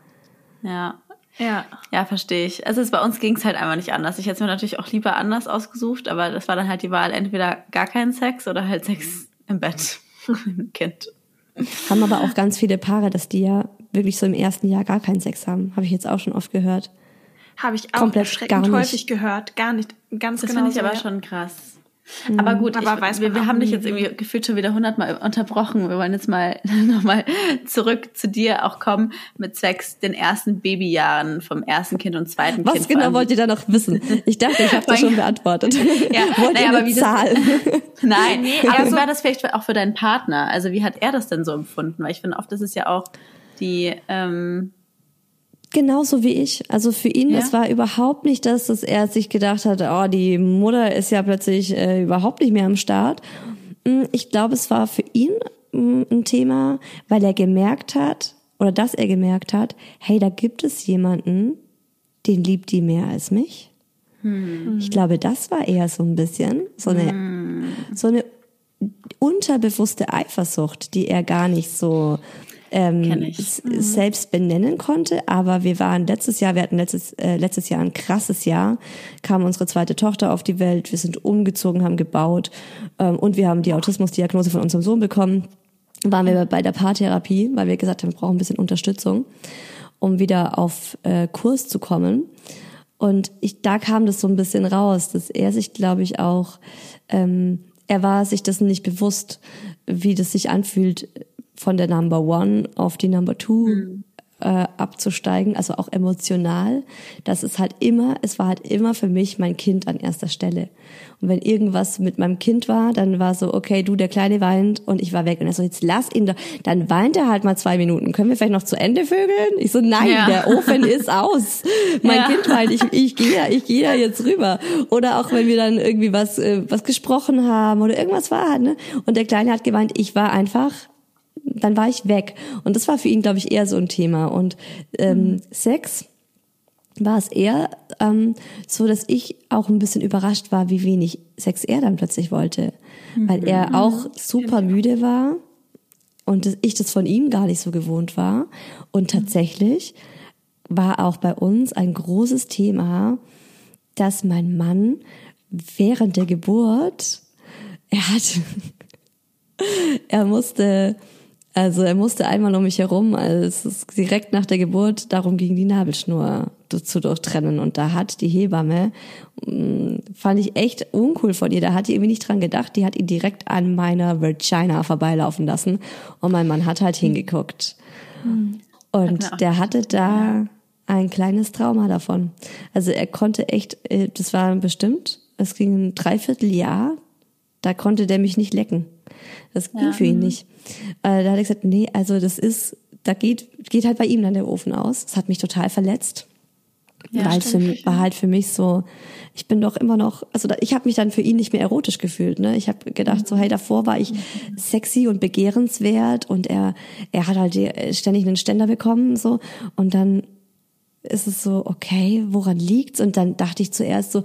Ja. Ja. Ja, verstehe ich. Also es, bei uns ging es halt einfach nicht anders. Ich hätte es mir natürlich auch lieber anders ausgesucht, aber das war dann halt die Wahl, entweder gar keinen Sex oder halt Sex im Bett mit dem Kind. Haben aber auch ganz viele Paare, dass die ja wirklich so im ersten Jahr gar keinen Sex haben. Habe ich jetzt auch schon oft gehört. Habe ich auch Komplett erschreckend gar nicht. häufig gehört. Gar nicht. Ganz Das genau. finde ich so, aber ja. schon krass. Aber gut, Aber ich, weiß wir, wir haben dich jetzt ne? irgendwie gefühlt schon wieder hundertmal unterbrochen. Wir wollen jetzt mal nochmal zurück zu dir auch kommen mit Sex den ersten Babyjahren vom ersten Kind und zweiten Was Kind. vor genau wollt ihr da noch wissen? Ich dachte, ich habe das schon beantwortet. Ja, wollt naja, aber wie das- Zahl? Nein, Nee, aber also- wie war das vielleicht auch für deinen Partner? Also wie hat er das denn so empfunden? Weil ich finde, oft ist es ja auch die, ähm, Genauso wie ich. Also für ihn, Ja. es war überhaupt nicht das, dass er sich gedacht hat, oh, die Mutter ist ja plötzlich äh, überhaupt nicht mehr am Start. Mm, Ich glaube, es war für ihn mm, ein Thema, weil er gemerkt hat, oder dass er gemerkt hat, hey, da gibt es jemanden, den liebt die mehr als mich. Ich glaube, das war eher so ein bisschen so eine, so eine unterbewusste Eifersucht, die er gar nicht so ähm, s- selbst benennen konnte. Aber wir waren letztes Jahr, wir hatten letztes, äh, letztes Jahr ein krasses Jahr, kam unsere zweite Tochter auf die Welt, wir sind umgezogen, haben gebaut ähm, und wir haben die Autismusdiagnose von unserem Sohn bekommen. Waren wir bei der Paartherapie, weil wir gesagt haben, wir brauchen ein bisschen Unterstützung, um wieder auf äh, Kurs zu kommen. Und ich, da kam das so ein bisschen raus, dass er sich, glaube ich, auch, ähm, er war sich dessen nicht bewusst, wie das sich anfühlt, von der Number One auf die Number Two mhm äh, abzusteigen, also auch emotional. Das ist halt immer, es war halt immer für mich mein Kind an erster Stelle. Und wenn irgendwas mit meinem Kind war, dann war so, okay, du, der Kleine weint und ich war weg. Und er so, jetzt lass ihn doch. Dann weint er halt mal zwei Minuten. Können wir vielleicht noch zu Ende vögeln? Ich so, nein, ja. der Ofen ist aus. Mein ja. Kind weint, ich, ich gehe da, ich gehe da jetzt rüber. Oder auch wenn wir dann irgendwie was, äh, was gesprochen haben oder irgendwas war, ne? Und der Kleine hat geweint, ich war einfach dann war ich weg. Und das war für ihn, glaube ich, eher so ein Thema. Und ähm, mhm. Sex war es eher ähm, so, dass ich auch ein bisschen überrascht war, wie wenig Sex er dann plötzlich wollte. Mhm. Weil er mhm. auch super müde war und ich das von ihm gar nicht so gewohnt war. Und mhm. tatsächlich war auch bei uns ein großes Thema, dass mein Mann während der Geburt, er hat, er musste also er musste einmal um mich herum, als es direkt nach der Geburt darum ging, die Nabelschnur zu durchtrennen. Und da hat die Hebamme, mm, fand ich echt uncool von ihr, da hat die irgendwie nicht dran gedacht, die hat ihn direkt an meiner Vagina vorbeilaufen lassen. Und mein Mann hat halt hingeguckt. Mhm. Und der hatte da ein kleines Trauma davon. Also er konnte echt, äh, das war bestimmt, es ging ein Dreivierteljahr, da konnte der mich nicht lecken. Das ging ja. für ihn nicht. Äh, da hat er gesagt, nee, also das ist, da geht, geht halt bei ihm dann der Ofen aus. Das hat mich total verletzt. Ja, weil es war halt für mich so, ich bin doch immer noch, also ich habe mich dann für ihn nicht mehr erotisch gefühlt. Ne? Ich habe gedacht, so hey, davor war ich sexy und begehrenswert und er, er hat halt ständig einen Ständer bekommen so und dann ist es so, okay, woran liegt's? Und dann dachte ich zuerst so,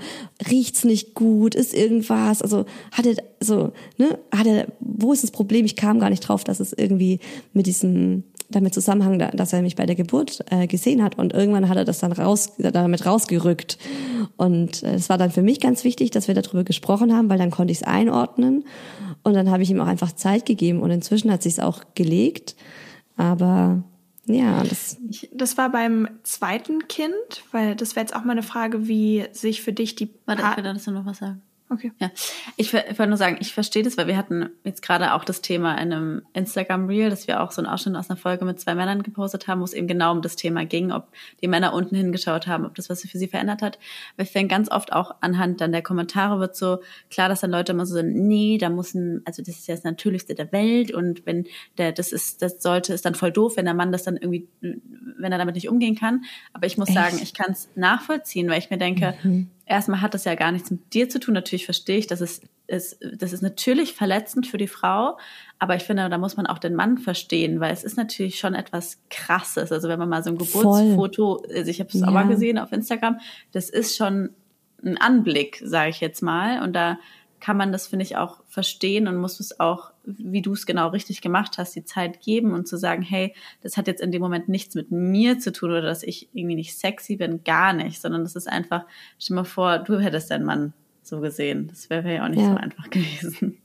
riecht's nicht gut? Ist irgendwas? Also hatte so, ne, hatte, wo ist das Problem? Ich kam gar nicht drauf, dass es irgendwie mit diesem damit Zusammenhang, dass er mich bei der Geburt äh, gesehen hat und irgendwann hat er das dann raus, damit rausgerückt. Und äh, es war dann für mich ganz wichtig, dass wir darüber gesprochen haben, weil dann konnte ich es einordnen und dann habe ich ihm auch einfach Zeit gegeben und inzwischen hat sich's auch gelegt. Aber ja, das. Das war beim zweiten Kind, weil das wäre jetzt auch mal eine Frage, wie sich für dich die. Warte, ich will da noch was sagen. Okay. Ja, ich, ich wollte nur sagen, ich verstehe das, weil wir hatten jetzt gerade auch das Thema in einem Instagram-Reel, dass wir auch so einen Ausschnitt aus einer Folge mit zwei Männern gepostet haben, wo es eben genau um das Thema ging, ob die Männer unten hingeschaut haben, ob das was für sie verändert hat. Weil ich finde ganz oft auch anhand dann der Kommentare wird so klar, dass dann Leute immer so sind, nee, da muss ein, also das ist ja das Natürlichste der Welt und wenn der, das ist, das sollte, ist dann voll doof, wenn der Mann das dann irgendwie, wenn er damit nicht umgehen kann. Aber ich muss Echt? sagen, ich kann es nachvollziehen, weil ich mir denke, mhm erstmal hat das ja gar nichts mit dir zu tun. Natürlich verstehe ich, dass es ist, das ist natürlich verletzend für die Frau, aber ich finde, da muss man auch den Mann verstehen, weil es ist natürlich schon etwas Krasses. Also wenn man mal so ein Geburtsfoto, also ich habe es ja. auch mal gesehen auf Instagram, das ist schon ein Anblick, sage ich jetzt mal, und da kann man das, finde ich, auch verstehen und muss es auch, wie du es genau richtig gemacht hast, die Zeit geben und zu sagen, hey, das hat jetzt in dem Moment nichts mit mir zu tun oder dass ich irgendwie nicht sexy bin, gar nicht, sondern das ist einfach, stell mal vor, du hättest deinen Mann so gesehen. Das wäre ja auch nicht ja. so einfach gewesen.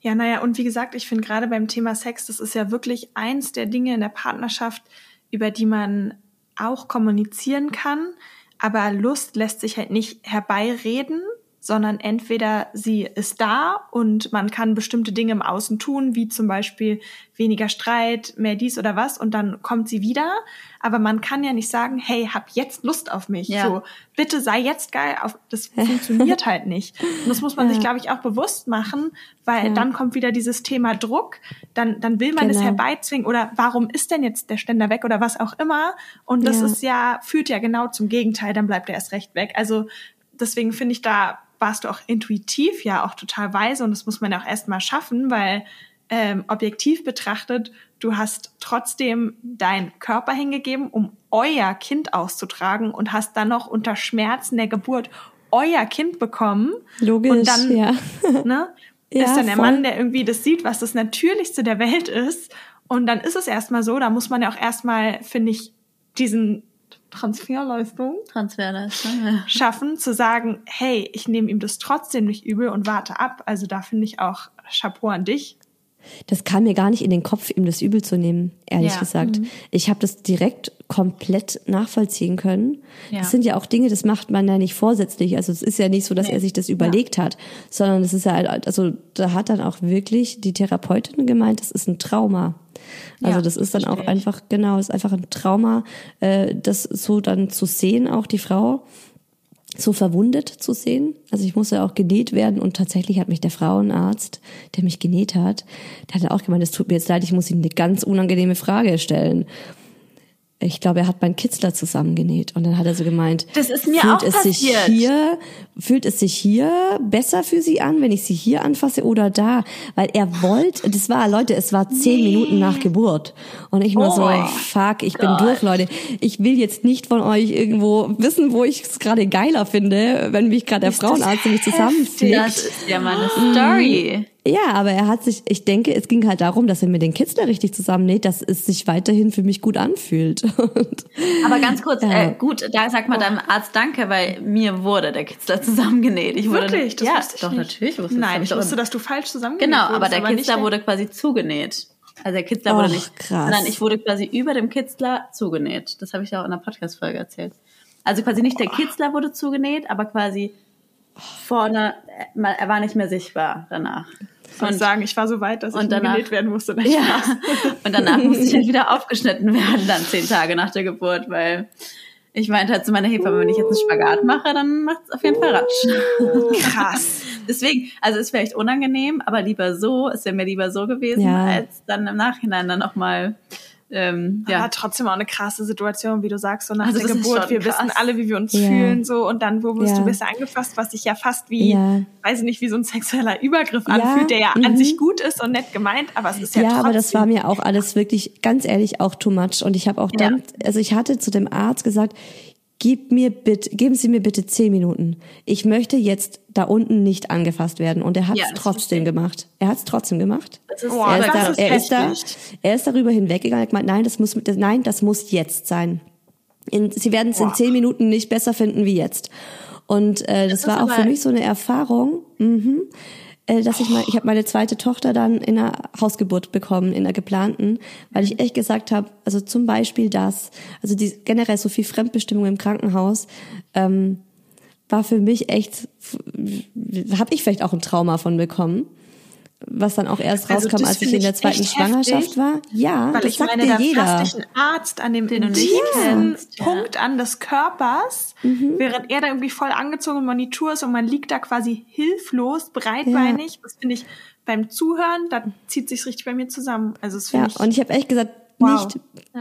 Ja, naja, und wie gesagt, ich finde gerade beim Thema Sex, das ist ja wirklich eins der Dinge in der Partnerschaft, über die man auch kommunizieren kann. Aber Lust lässt sich halt nicht herbeireden, sondern entweder sie ist da und man kann bestimmte Dinge im Außen tun, wie zum Beispiel weniger Streit, mehr dies oder was, und dann kommt sie wieder. Aber man kann ja nicht sagen, hey, hab jetzt Lust auf mich. Ja. So, bitte sei jetzt geil. Auf, das funktioniert halt nicht. Und das muss man ja. sich, glaube ich, auch bewusst machen, weil ja. dann kommt wieder dieses Thema Druck. Dann, dann will man genau. es herbeizwingen oder warum ist denn jetzt der Ständer weg oder was auch immer. Und das ist ja, führt ja genau zum Gegenteil. Dann bleibt er erst recht weg. Also deswegen finde ich da warst du auch intuitiv ja auch total weise und das muss man ja auch erstmal schaffen, weil ähm, objektiv betrachtet, du hast trotzdem deinen Körper hingegeben, um euer Kind auszutragen und hast dann noch unter Schmerzen der Geburt euer Kind bekommen. Logisch, und dann, ja. Ne, ja, ist dann der voll. Mann, der irgendwie das sieht, was das Natürlichste der Welt ist. Und dann ist es erstmal so, da muss man ja auch erstmal, finde ich, diesen Transferleistung, Transferleistung ja. schaffen, zu sagen, hey, ich nehme ihm das trotzdem nicht übel und warte ab. Also da finde ich auch Chapeau an dich. das kam mir gar nicht in den Kopf, ihm das übel zu nehmen, ehrlich Ja. gesagt. Ich habe das direkt komplett nachvollziehen können. Ja. Das sind ja auch Dinge, das macht man ja nicht vorsätzlich. Also es ist ja nicht so, dass er sich das überlegt hat, sondern es ist ja halt, also da hat dann auch wirklich die Therapeutin gemeint, das ist ein Trauma. Also Ja, das ist dann auch einfach, genau, ist einfach ein Trauma, äh, das so dann zu sehen, auch die Frau so verwundet zu sehen. Also ich musste auch genäht werden und tatsächlich hat mich der Frauenarzt, der mich genäht hat, der hat auch gemeint, es tut mir jetzt leid, ich muss Ihnen eine ganz unangenehme Frage stellen. Ich glaube, er hat meinen Kitzler zusammengenäht und dann hat er so gemeint, Das ist mir fühlt auch es sich hier, fühlt es sich hier besser für Sie an, wenn ich Sie hier anfasse oder da? Weil er wollte, das war, Leute, es war zehn Minuten nach Geburt und ich nur Oh so, fuck, ich bin durch, Leute. Ich will jetzt nicht von euch irgendwo wissen, wo ich es gerade geiler finde, wenn mich gerade der Frauenarzt mich Das zusammenfliegt. ist ja mal eine Story. Ja, aber er hat sich, ich denke, es ging halt darum, dass er mir den Kitzler richtig zusammennäht, dass es sich weiterhin für mich gut anfühlt. Und Aber ganz kurz, Ja. äh, gut, da sag mal deinem Arzt Danke, weil mir wurde der Kitzler zusammengenäht. Ich wurde, Wirklich? Das ja, wusste ich doch, nicht. natürlich wusste Nein, ich wusste, dass du falsch zusammengelegt Genau, aber wurdest, der nicht Kitzler wurde quasi zugenäht. Also der Kitzler wurde Och, nicht, krass. sondern ich wurde quasi über dem Kitzler zugenäht. Das habe ich ja auch in der Podcast-Folge erzählt. Also quasi nicht der Kitzler wurde zugenäht, aber quasi vorne, äh, er war nicht mehr sichtbar danach. Ich muss sagen, ich war so weit, dass ich und danach- genäht werden musste. Ja. Und danach musste ich halt wieder aufgeschnitten werden, dann zehn Tage nach der Geburt, weil ich meinte halt zu meiner Hebamme, wenn ich jetzt einen Spagat mache, dann macht es auf jeden Fall Ratsch. Krass. Deswegen, also ist vielleicht unangenehm, aber lieber so, ist ja mir lieber so gewesen, Ja. als dann im Nachhinein dann nochmal, ähm, Ja. Aber trotzdem auch eine krasse Situation, wie du sagst, so nach Also der Geburt. Wir krass. wissen alle, wie wir uns Ja. fühlen, so. Und dann, wo wirst Ja. du bist angefasst, was sich ja fast wie, Ja. weiß ich nicht, wie so ein sexueller Übergriff anfühlt, der ja an Mhm. sich gut ist und nett gemeint, aber es ist ja, Ja, trotzdem. aber das war mir auch alles wirklich, ganz ehrlich, auch too much. Und ich habe auch dann, also ich hatte zu dem Arzt gesagt, gib mir bitte, geben Sie mir bitte zehn Minuten. Ich möchte jetzt da unten nicht angefasst werden. Und er hat es Ja, das trotzdem gemacht. Er hat es trotzdem gemacht. Das ist er, ist das da, ist er, ist da, heftig. er ist darüber hinweggegangen. Er hat gemeint, nein, das muss, das, nein, das muss jetzt sein. In, Sie werden es in zehn Minuten nicht besser finden wie jetzt. Und äh, das, ist war auch für mich so eine Erfahrung, mhm, äh, dass ich mal, ich habe meine zweite Tochter dann in einer Hausgeburt bekommen, in einer geplanten, weil ich echt gesagt habe, also zum Beispiel das, also die generell so viel Fremdbestimmung im Krankenhaus, ähm, war für mich echt, habe ich vielleicht auch ein Trauma von bekommen, was dann auch erst Also rauskam, als ich in der zweiten Schwangerschaft heftig, war. Ja, Weil das ich sagt meine, dir da jeder. ein Arzt an dem Den du nicht tiefsten kennst, ja. Punkt an des Körpers, Mhm. während er da irgendwie voll angezogen im Monitor ist und man liegt da quasi hilflos, breitbeinig. Das finde ich beim Zuhören, da zieht sich's richtig bei mir zusammen. Also finde Ja, ich und ich habe echt gesagt, Wow. nicht,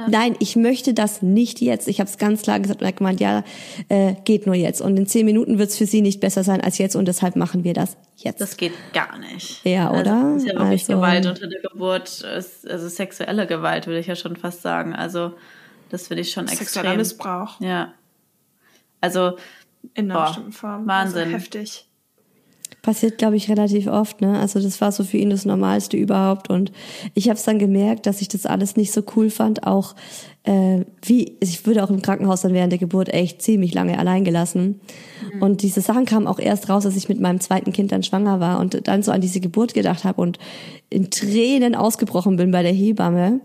nein, ich möchte das nicht jetzt. Ich habe es ganz klar gesagt und er hat gemeint, ja, äh, geht nur jetzt. Und in zehn Minuten wird es für sie nicht besser sein als jetzt und deshalb machen wir das jetzt. Das geht gar nicht. Ja, Also, oder? das ist ja wirklich Also- Gewalt unter der Geburt, ist, also sexuelle Gewalt, würde ich ja schon fast sagen. Also, das finde ich schon sexueller extrem. Missbrauch Ja. Also, in einer Boah, bestimmten Form. Wahnsinn. Also heftig. Passiert, glaube ich, relativ oft. Ne? Also das war so für ihn das Normalste überhaupt. Und ich habe es dann gemerkt, dass ich das alles nicht so cool fand. Auch äh, wie, ich würde auch im Krankenhaus dann während der Geburt echt ziemlich lange allein gelassen. Und diese Sachen kamen auch erst raus, als ich mit meinem zweiten Kind dann schwanger war und dann so an diese Geburt gedacht habe und in Tränen ausgebrochen bin bei der Hebamme.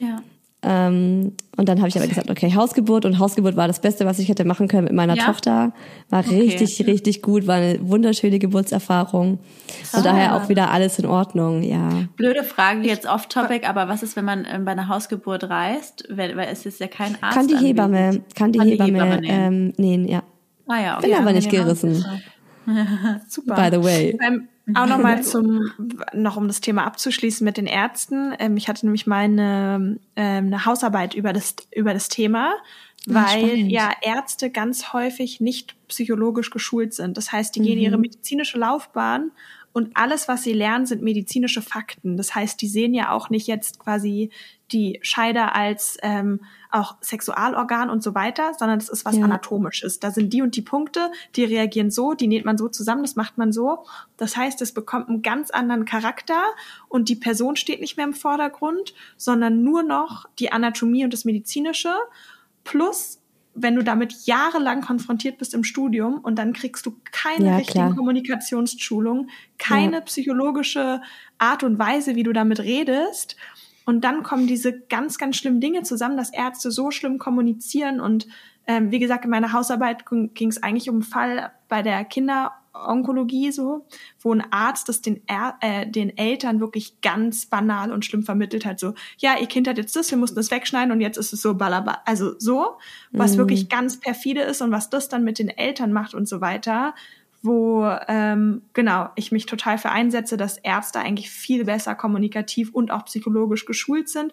ja. Ähm, und dann habe ich aber gesagt, okay, Hausgeburt und Hausgeburt war das Beste, was ich hätte machen können mit meiner Ja? Tochter. War richtig, richtig gut, war eine wunderschöne Geburtserfahrung. Von daher auch wieder alles in Ordnung, ja. Blöde Frage jetzt off-topic, aber was ist, wenn man ähm, bei einer Hausgeburt reist? Weil, weil es ist ja kein Arzt. Kann die anwesend. Hebamme, kann die Kann die Hebamme, Hebamme nähen. ähm, nähen, ja. Ah ja, okay. Bin aber nicht gerissen, Super. by the way. Ähm, auch nochmal zum, noch um das Thema abzuschließen mit den Ärzten. Ähm, ich hatte nämlich meine ähm, eine Hausarbeit über das, über das Thema, weil spannend. ja Ärzte ganz häufig nicht psychologisch geschult sind. Das heißt, die gehen ihre medizinische Laufbahn und alles, was sie lernen, sind medizinische Fakten. Das heißt, die sehen ja auch nicht jetzt quasi die Scheide als ähm, auch Sexualorgan und so weiter, sondern das ist was Ja. anatomisches. Da sind die und die Punkte, die reagieren so, die näht man so zusammen, das macht man so. Das heißt, es bekommt einen ganz anderen Charakter und die Person steht nicht mehr im Vordergrund, sondern nur noch die Anatomie und das Medizinische plus wenn du damit jahrelang konfrontiert bist im Studium und dann kriegst du keine Ja, richtigen klar. Kommunikationsschulung, keine Ja. psychologische Art und Weise, wie du damit redest. Und dann kommen diese ganz, ganz schlimmen Dinge zusammen, dass Ärzte so schlimm kommunizieren. Und ähm, wie gesagt, in meiner Hausarbeit ging es eigentlich um einen Fall bei der Kinderonkologie so, wo ein Arzt das den, äh, den Eltern wirklich ganz banal und schlimm vermittelt hat. So, ja, ihr Kind hat jetzt das, wir mussten das wegschneiden und jetzt ist es so balaba. Also so, was wirklich ganz perfide ist und was das dann mit den Eltern macht und so weiter wo ähm, genau ich mich total für einsetze, dass Ärzte eigentlich viel besser kommunikativ und auch psychologisch geschult sind.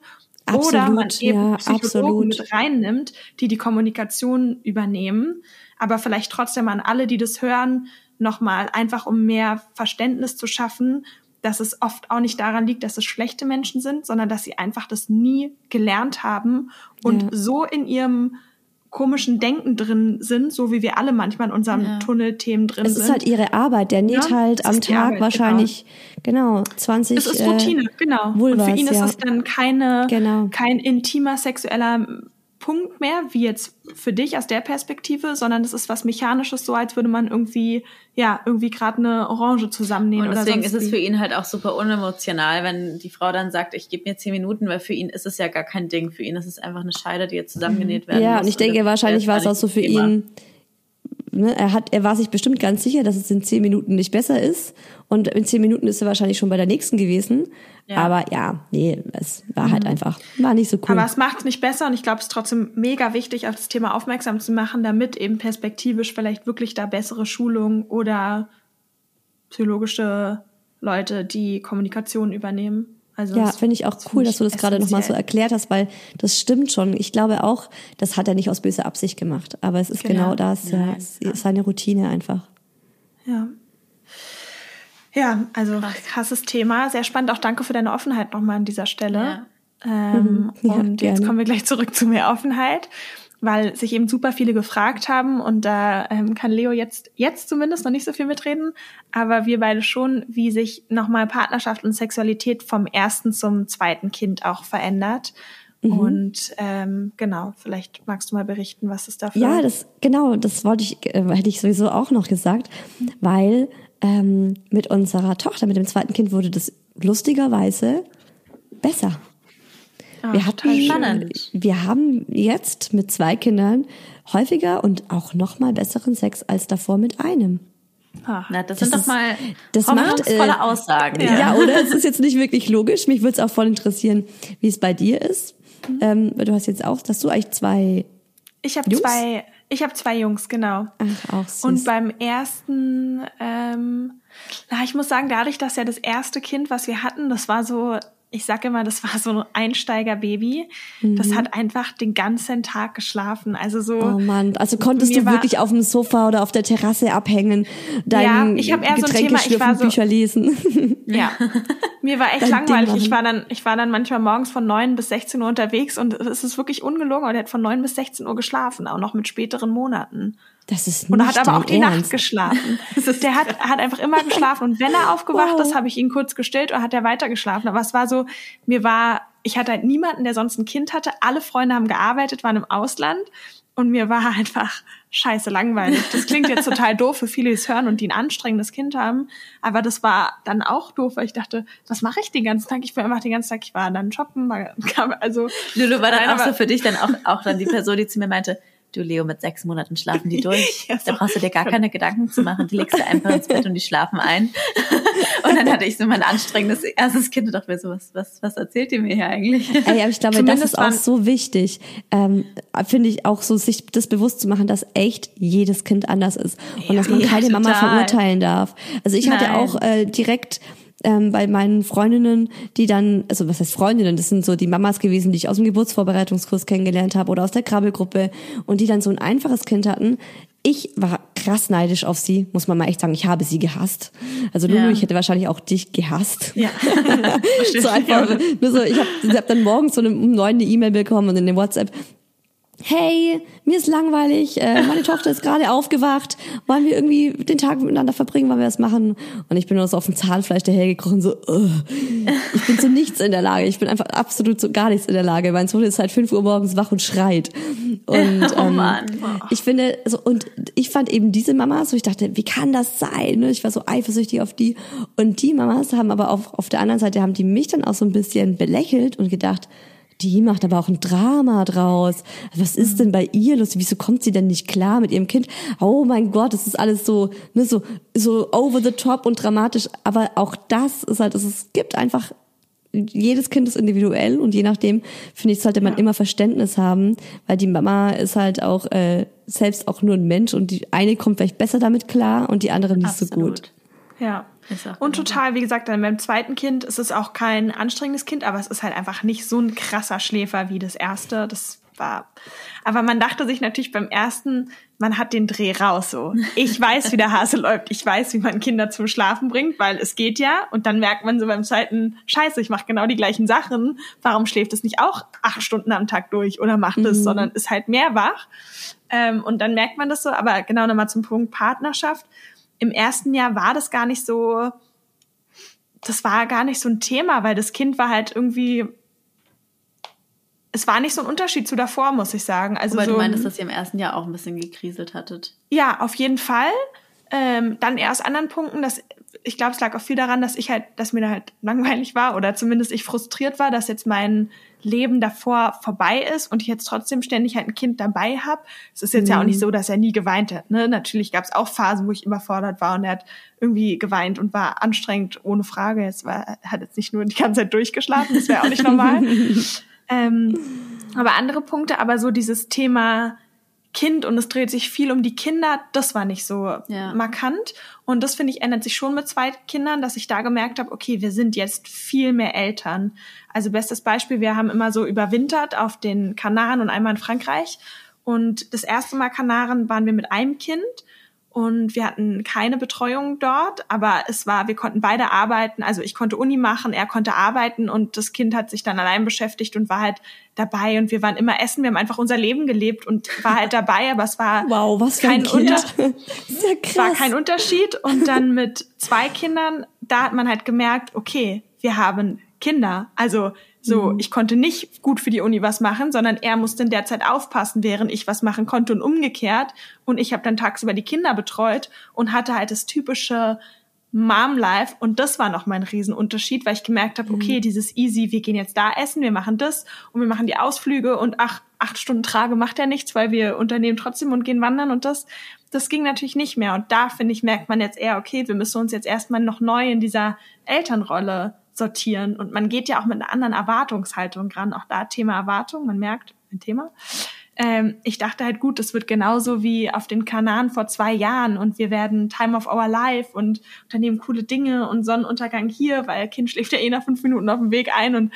Oder man Absolut, eben ja, Psychologen absolut. mit reinnimmt, die die Kommunikation übernehmen, aber vielleicht trotzdem an alle, die das hören, nochmal einfach um mehr Verständnis zu schaffen, dass es oft auch nicht daran liegt, dass es schlechte Menschen sind, sondern dass sie einfach das nie gelernt haben und Ja. so in ihrem komischen Denken drin sind, so wie wir alle manchmal in unserem Ja. Tunnelthemen drin Es sind. ist halt ihre Arbeit. Der näht Ja, halt es am Tag Arbeit, wahrscheinlich, genau, 20 es ist äh, Routine, genau. Vulvas, und für ihn ist es dann keine, Genau. kein intimer sexueller Punkt mehr, wie jetzt für dich aus der Perspektive, sondern es ist was Mechanisches, so als würde man irgendwie, ja, irgendwie gerade eine Orange zusammennähen Und oder deswegen sonst ist es wie. für ihn halt auch super unemotional, wenn die Frau dann sagt, ich gebe mir zehn Minuten, weil für ihn ist es ja gar kein Ding. Für ihn ist es einfach eine Scheide, die jetzt zusammengenäht werden Ja, muss. und ich denke, das- wahrscheinlich das war es auch so für das Thema. Ne, er hat, er war sich bestimmt ganz sicher, dass es in zehn Minuten nicht besser ist. Und in zehn Minuten ist er wahrscheinlich schon bei der nächsten gewesen. Ja. Aber ja, nee, es war halt einfach, war nicht so cool. Aber es macht es nicht besser und ich glaube, es ist trotzdem mega wichtig, auf das Thema aufmerksam zu machen, damit eben perspektivisch vielleicht wirklich da bessere Schulung oder psychologische Leute die Kommunikation übernehmen. Also Ja, finde ich auch cool, dass du das gerade nochmal so erklärt hast, weil das stimmt schon. Ich glaube auch, das hat er nicht aus böser Absicht gemacht. Aber es ist Genau. genau, das, ja, es ist seine Routine einfach. Ja. Ja, also krasses Thema, sehr spannend. Auch danke für deine Offenheit nochmal an dieser Stelle. Ähm, Ja, und jetzt gerne. kommen wir gleich zurück zu mehr Offenheit, weil sich eben super viele gefragt haben und da ähm, kann Leo jetzt jetzt zumindest noch nicht so viel mitreden, aber wir beide schon, wie sich nochmal Partnerschaft und Sexualität vom ersten zum zweiten Kind auch verändert. Mhm. Und ähm, genau, vielleicht magst du mal berichten, was es dafür Ja, das genau, das wollte ich, äh, hätte ich sowieso auch noch gesagt, weil ähm, mit unserer Tochter, mit dem zweiten Kind wurde das lustigerweise besser. Ah, Wir hatten, spannend. wir haben jetzt mit zwei Kindern häufiger und auch noch mal besseren Sex als davor mit einem. Ah. Na, das, Das sind doch ist- mal das macht, äh, Aussagen. Ja, oder? Es ist jetzt nicht wirklich logisch. Mich würde es auch voll interessieren, wie es bei dir ist. Ähm, weil du hast jetzt auch, dass du eigentlich zwei, Ich habe zwei, ich habe zwei Jungs, genau. ach, auch süß. Und beim ersten, ähm, na, ich muss sagen, dadurch, dass ja das erste Kind, was wir hatten, das war so, ich sag immer, das war so ein Einsteigerbaby. Das Mhm. hat einfach den ganzen Tag geschlafen. Also so. Oh Mann, also konntest du war- wirklich auf dem Sofa oder auf der Terrasse abhängen, dein Ja, ich hab eher so ein Thema, ich war so- Bücher lesen. Ja. Mir war echt Dein langweilig. Ich war dann, ich war dann manchmal morgens von neun bis 16 Uhr unterwegs und es ist wirklich ungelogen. Und er hat von neun bis 16 Uhr geschlafen, auch noch mit späteren Monaten. Das ist nicht Und er hat aber auch die Ernst. Nacht geschlafen. Der hat, hat einfach immer geschlafen. Und wenn er aufgewacht Wow. ist, habe ich ihn kurz gestillt oder hat er weiter geschlafen. Aber es war so, mir war, ich hatte halt niemanden, der sonst ein Kind hatte. Alle Freunde haben gearbeitet, waren im Ausland. Und mir war einfach scheiße langweilig. Das klingt jetzt total doof für viele, die es hören und die ein anstrengendes Kind haben. Aber das war dann auch doof, weil ich dachte, was mache ich den ganzen Tag? Ich war einfach den ganzen Tag, ich war dann shoppen, war, also. Lulu war dann auch aber- so für dich dann auch, auch dann die Person, die zu mir meinte, du Leo, mit sechs Monaten schlafen die durch. Ja, Da brauchst du dir gar keine Gedanken zu machen. Die legst du einfach ins Bett und die schlafen ein. Und dann hatte ich so mein anstrengendes erstes Kind und dachte mir so, was, was, was erzählt ihr mir hier eigentlich? Ey, aber ich glaube, das Zumindest ist auch so wichtig. Ähm, Finde ich auch so, sich das bewusst zu machen, dass echt jedes Kind anders ist und dass man Ja, keine Mama total. verurteilen darf. Also ich hatte Nein. auch äh, direkt ähm, bei meinen Freundinnen, die dann, also was heißt Freundinnen, das sind so die Mamas gewesen, die ich aus dem Geburtsvorbereitungskurs kennengelernt habe oder aus der Krabbelgruppe und die dann so ein einfaches Kind hatten. Ich war krass neidisch auf sie, muss man mal echt sagen. Ich habe sie gehasst. Also Lulu, Ja. ich hätte wahrscheinlich auch dich gehasst. Ja. so einfach, nur so, ich habe hab dann morgens so eine, um neun eine E-Mail bekommen und in dem WhatsApp, hey, mir ist langweilig, äh, meine Tochter ist gerade aufgewacht, wollen wir irgendwie den Tag miteinander verbringen, wollen wir das machen? Und ich bin nur so auf dem Zahnfleisch dahergekrochen, so, uh, ich bin zu nichts in der Lage, ich bin einfach absolut zu gar nichts in der Lage. Mein Sohn ist seit 5 Uhr morgens wach und schreit. Und Oh ähm, ich finde, so, und ich fand eben diese Mamas, so ich dachte, wie kann das sein? Ne? Ich war so eifersüchtig auf die. Und die Mamas haben aber auf, auf der anderen Seite, haben die mich dann auch so ein bisschen belächelt und gedacht, die macht aber auch ein Drama draus. Was ist denn bei ihr los? Wieso kommt sie denn nicht klar mit ihrem Kind? Oh mein Gott, das ist alles so, ne, so, so over the top und dramatisch. Aber auch das ist halt, es gibt einfach, jedes Kind ist individuell und je nachdem, finde ich, sollte man immer Verständnis haben, weil die Mama ist halt auch, äh, selbst auch nur ein Mensch und die eine kommt vielleicht besser damit klar und die andere nicht so Absolut. gut. Ja. Und genau total, wie gesagt, dann beim zweiten Kind ist es auch kein anstrengendes Kind, aber es ist halt einfach nicht so ein krasser Schläfer wie das erste. Das war, aber man dachte sich natürlich beim ersten, man hat den Dreh raus so. Ich weiß, wie der Hase läuft. Ich weiß, wie man Kinder zum Schlafen bringt, weil es geht ja. Und dann merkt man so beim zweiten, scheiße, ich mache genau die gleichen Sachen. Warum schläft es nicht auch acht Stunden am Tag durch oder macht es, sondern ist halt mehr wach. Ähm, und dann merkt man das so. Aber genau nochmal zum Punkt Partnerschaft im ersten Jahr war das gar nicht so, das war gar nicht so ein Thema, weil das Kind war halt irgendwie, es war nicht so ein Unterschied zu davor, muss ich sagen. Also Weil so, du meintest, dass ihr im ersten Jahr auch ein bisschen gekriselt hattet. ja, auf jeden Fall. Ähm, dann eher aus anderen Punkten, dass ich glaube, es lag auch viel daran, dass ich halt, dass mir da halt langweilig war oder zumindest ich frustriert war, dass jetzt mein Leben davor vorbei ist und ich jetzt trotzdem ständig halt ein Kind dabei habe. Es ist jetzt ja auch nicht so, dass er nie geweint hat. Ne? Natürlich gab es auch Phasen, wo ich überfordert war und er hat irgendwie geweint und war anstrengend, ohne Frage. Jetzt war, er hat jetzt nicht nur die ganze Zeit durchgeschlafen, das wäre auch nicht normal. ähm, aber andere Punkte, aber so dieses Thema Kind und es dreht sich viel um die Kinder, das war nicht so Ja. markant. Und das finde ich ändert sich schon mit zwei Kindern, dass ich da gemerkt habe, okay, wir sind jetzt viel mehr Eltern. Also bestes Beispiel, wir haben immer so überwintert auf den Kanaren und einmal in Frankreich. Und das erste Mal Kanaren waren wir mit einem Kind und wir hatten keine Betreuung dort, aber es war, wir konnten beide arbeiten. Also ich konnte Uni machen, er konnte arbeiten und das Kind hat sich dann allein beschäftigt und war halt dabei und wir waren immer essen. Wir haben einfach unser Leben gelebt und war halt dabei, aber es war Wow, was für ein kein. Unter krass. war kein Unterschied. Und dann mit zwei Kindern, da hat man halt gemerkt, okay, wir haben Kinder. Also so, ich konnte nicht gut für die Uni was machen, sondern er musste in der Zeit aufpassen, während ich was machen konnte und umgekehrt. Und ich habe dann tagsüber die Kinder betreut und hatte halt das typische Mom-Life. Und das war noch mein Riesenunterschied, weil ich gemerkt habe, okay, dieses easy, wir gehen jetzt da essen, wir machen das und wir machen die Ausflüge und ach, acht Stunden Trage macht ja nichts, weil wir unternehmen trotzdem und gehen wandern und das, das ging natürlich nicht mehr. Und da, finde ich, merkt man jetzt eher, okay, wir müssen uns jetzt erstmal noch neu in dieser Elternrolle sortieren. Und man geht ja auch mit einer anderen Erwartungshaltung ran. Auch da Thema Erwartung, man merkt, ein Thema. Ähm, ich dachte halt, gut, das wird genauso wie auf den Kanaren vor zwei Jahren und wir werden Time of Our Life und unternehmen coole Dinge und Sonnenuntergang hier, weil Kind schläft ja eh nach fünf Minuten auf dem Weg ein und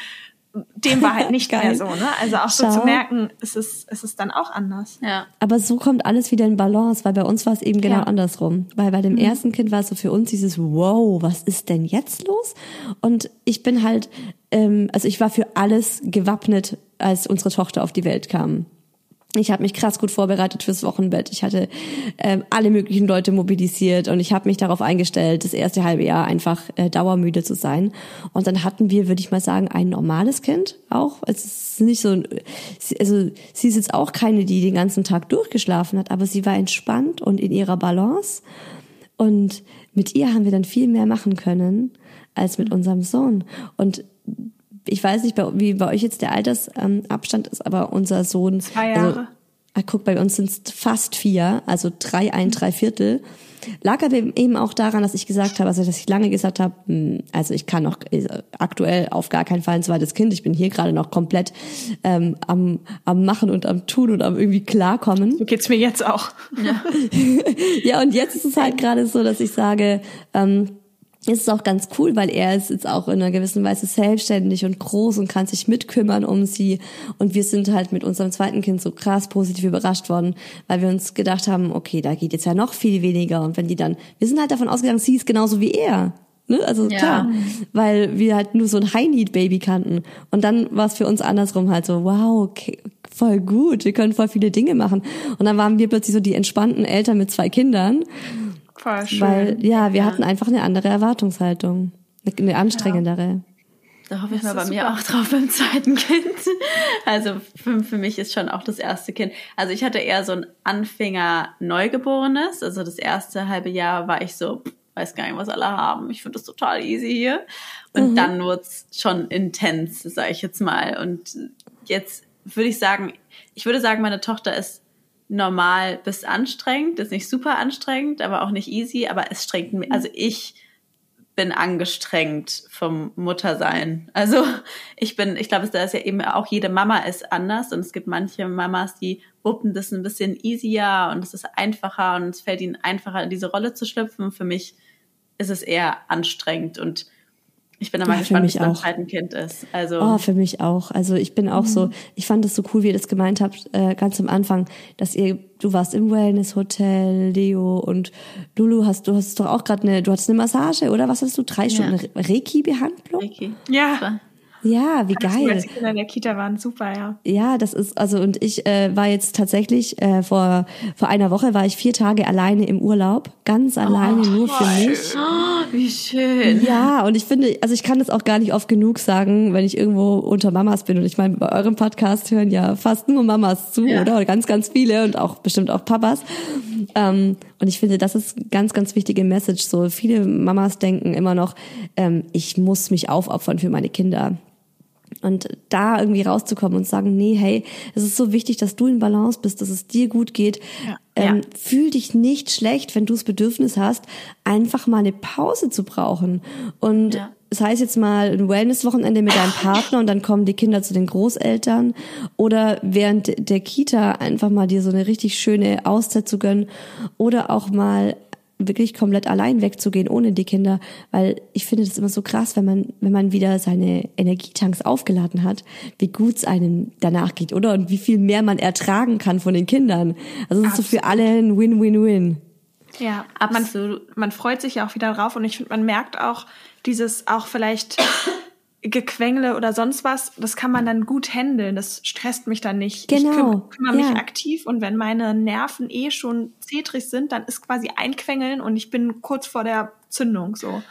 dem war halt nicht Geil. mehr so, ne? Also auch so Schau. zu merken, es ist, es ist dann auch anders. Ja. Aber so kommt alles wieder in Balance, weil bei uns war es eben genau Ja. andersrum. Weil bei dem ersten Kind war es so für uns dieses Wow, was ist denn jetzt los? Und ich bin halt, ähm, also ich war für alles gewappnet, als unsere Tochter auf die Welt kam. Ich habe mich krass gut vorbereitet fürs Wochenbett. Ich hatte ähm, alle möglichen Leute mobilisiert und ich habe mich darauf eingestellt, das erste halbe Jahr einfach äh, dauermüde zu sein. Und dann hatten wir, würde ich mal sagen, ein normales Kind auch. Es ist nicht so, ein- also sie ist jetzt auch keine, die den ganzen Tag durchgeschlafen hat, aber sie war entspannt und in ihrer Balance. Und mit ihr haben wir dann viel mehr machen können als mit unserem Sohn. Und ich weiß nicht, wie bei euch jetzt der Altersabstand ist, aber unser Sohn. Zwei Also, Jahre. ah, guck, bei uns sind es fast vier, also drei, ein, drei Viertel. Lag aber eben auch daran, dass ich gesagt habe, also dass ich lange gesagt habe, hm, also ich kann noch äh, aktuell auf gar keinen Fall ein zweites Kind. Ich bin hier gerade noch komplett ähm, am, am Machen und am Tun und am irgendwie klarkommen. So geht's mir jetzt auch. Ja, und jetzt ist es halt gerade so, dass ich sage, ähm, es ist auch ganz cool, weil er ist jetzt auch in einer gewissen Weise selbstständig und groß und kann sich mitkümmern um sie. Und wir sind halt mit unserem zweiten Kind so krass positiv überrascht worden, weil wir uns gedacht haben, okay, da geht jetzt ja noch viel weniger. Und wenn die dann, wir sind halt davon ausgegangen, sie ist genauso wie er. Ne? Also Ja. klar, weil wir halt nur so ein High-Need-Baby kannten. Und dann war es für uns andersrum halt so, wow, okay, voll gut, wir können voll viele Dinge machen. Und dann waren wir plötzlich so die entspannten Eltern mit zwei Kindern, Voll schön. weil ja, wir hatten einfach eine andere Erwartungshaltung, eine, anstrengendere. Da hoffe ich mal bei ist mir super. auch drauf beim zweiten Kind. Also für, für mich ist schon auch das erste Kind. Also ich hatte eher so ein Anfänger-Neugeborenes. Also das erste halbe Jahr war ich so, pff, weiß gar nicht, was alle haben. Ich finde das total easy hier. Und dann wurde es schon intens, sage ich jetzt mal. Und jetzt würde ich sagen, ich würde sagen, meine Tochter ist normal bis anstrengend, ist nicht super anstrengend, aber auch nicht easy, aber es strengt mich, also ich bin angestrengt vom Muttersein. Also ich bin, ich glaube, da ist ja eben auch jede Mama ist anders und es gibt manche Mamas, die wuppen das ein bisschen easier und es ist einfacher und es fällt ihnen einfacher in diese Rolle zu schlüpfen. Für mich ist es eher anstrengend und ich bin mal Ja, für gespannt, wie mich es beim Kind ist. Also Oh, für mich auch. Also ich bin auch so, ich fand es so cool, wie ihr das gemeint habt, äh, ganz am Anfang, dass ihr, du warst im Wellness-Hotel, Leo und Lulu, hast du hast doch auch gerade eine, du hattest eine Massage, oder? Was hast du? Drei Stunden Re- Reiki-Behandlung? Ricky. ja. Ja, wie geil. die Kinder in der Kita waren, super, ja. Ja, das ist, also und ich äh, war jetzt tatsächlich, äh, vor, vor einer Woche war ich vier Tage alleine im Urlaub, ganz alleine nur für mich. Oh, wie schön. Ja, und ich finde, also ich kann das auch gar nicht oft genug sagen, wenn ich irgendwo unter Mamas bin. Und ich meine, bei eurem Podcast hören ja fast nur Mamas zu, Ja. oder? Oder ganz, ganz viele und auch bestimmt auch Papas. Ähm, und ich finde, das ist ganz, ganz wichtige Message. So viele Mamas denken immer noch, ähm, ich muss mich aufopfern für meine Kinder. Und da irgendwie rauszukommen und sagen, nee, hey, es ist so wichtig, dass du in Balance bist, dass es dir gut geht. Ja. Ähm, Ja. Fühl dich nicht schlecht, wenn du das Bedürfnis hast, einfach mal eine Pause zu brauchen. Und Ja. das heißt jetzt mal ein Wellness-Wochenende mit deinem Partner und dann kommen die Kinder zu den Großeltern oder während der Kita einfach mal dir so eine richtig schöne Auszeit zu gönnen oder auch mal wirklich komplett allein wegzugehen ohne die Kinder, weil ich finde das immer so krass, wenn man wenn man wieder seine Energietanks aufgeladen hat, wie gut es einem danach geht, oder und wie viel mehr man ertragen kann von den Kindern. Also es ist so für alle ein Win-Win-Win. Ja, Absolut. Man, man freut sich ja auch wieder drauf und ich finde, man merkt auch dieses auch vielleicht Gequengle oder sonst was, das kann man dann gut handeln. Das stresst mich dann nicht. Ich Genau, küm kümmere mich ja. aktiv und wenn meine Nerven eh schon zetrig sind, dann ist quasi einquengeln und ich bin kurz vor der Zündung so.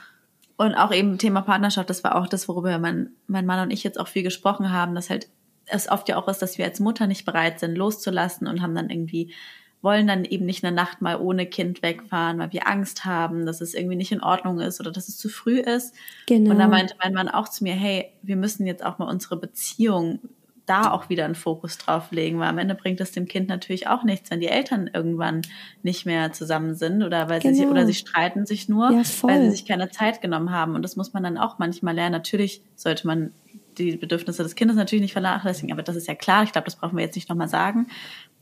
Und auch eben Thema Partnerschaft, das war auch das, worüber mein, mein Mann und ich jetzt auch viel gesprochen haben, dass halt es oft ja auch ist, dass wir als Mutter nicht bereit sind, loszulassen und haben dann irgendwie, wollen dann eben nicht eine Nacht mal ohne Kind wegfahren, weil wir Angst haben, dass es irgendwie nicht in Ordnung ist oder dass es zu früh ist. Genau. Und da meinte mein Mann auch zu mir, hey, wir müssen jetzt auch mal unsere Beziehung da auch wieder einen Fokus drauf legen, weil am Ende bringt es dem Kind natürlich auch nichts, wenn die Eltern irgendwann nicht mehr zusammen sind oder weil sie sich, Genau. oder sie streiten sich nur, Ja, weil sie sich keine Zeit genommen haben. Und das muss man dann auch manchmal lernen. Natürlich sollte man die Bedürfnisse des Kindes natürlich nicht vernachlässigen, aber das ist ja klar. Ich glaube, das brauchen wir jetzt nicht nochmal sagen.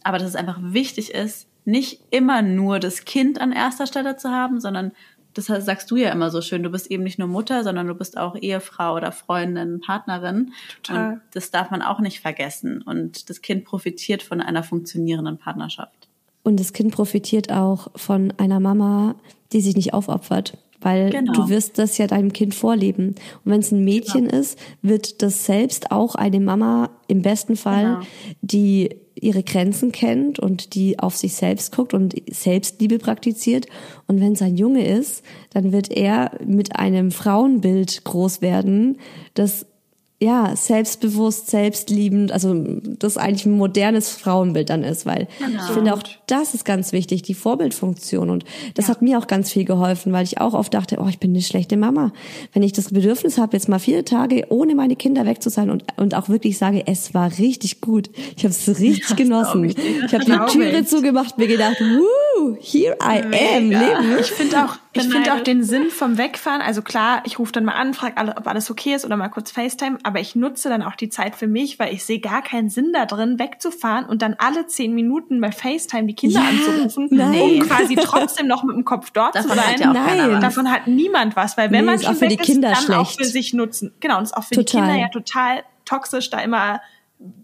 Aber dass es einfach wichtig ist, nicht immer nur das Kind an erster Stelle zu haben, sondern das sagst du ja immer so schön, du bist eben nicht nur Mutter, sondern du bist auch Ehefrau oder Freundin, Partnerin. Total. Und das darf man auch nicht vergessen. Und das Kind profitiert von einer funktionierenden Partnerschaft. Und das Kind profitiert auch von einer Mama, die sich nicht aufopfert. Weil Genau. du wirst das ja deinem Kind vorleben. Und wenn es ein Mädchen ist, wird das selbst auch eine Mama im besten Fall, Genau. die ihre Grenzen kennt und die auf sich selbst guckt und Selbstliebe praktiziert. Und wenn es ein Junge ist, dann wird er mit einem Frauenbild groß werden, das ja, selbstbewusst, selbstliebend, also das eigentlich ein modernes Frauenbild dann ist, weil ich finde auch das ist ganz wichtig, die Vorbildfunktion und das hat mir auch ganz viel geholfen, weil ich auch oft dachte, oh, ich bin eine schlechte Mama. Wenn ich das Bedürfnis habe, jetzt mal vier Tage ohne meine Kinder weg zu sein und, und auch wirklich sage, es war richtig gut. Ich habe es richtig genossen. glaub ich. Ich habe die Türe zugemacht, mir gedacht, woo, here I am, Leben. Ich finde auch, ich finde auch den Sinn vom Wegfahren. Also klar, ich rufe dann mal an, frage, alle, ob alles okay ist oder mal kurz FaceTime. Aber ich nutze dann auch die Zeit für mich, weil ich sehe gar keinen Sinn da drin, wegzufahren und dann alle zehn Minuten bei FaceTime die Kinder Ja, anzurufen, nein. um quasi trotzdem noch mit dem Kopf dort Davon zu sein. hat ja auch Nein. Davon hat niemand was, weil wenn Nee, man ist schon auch für weg die Kinder ist, dann auch schlecht. für sich nutzen. Genau, und ist auch für Total. die Kinder ja total toxisch, da immer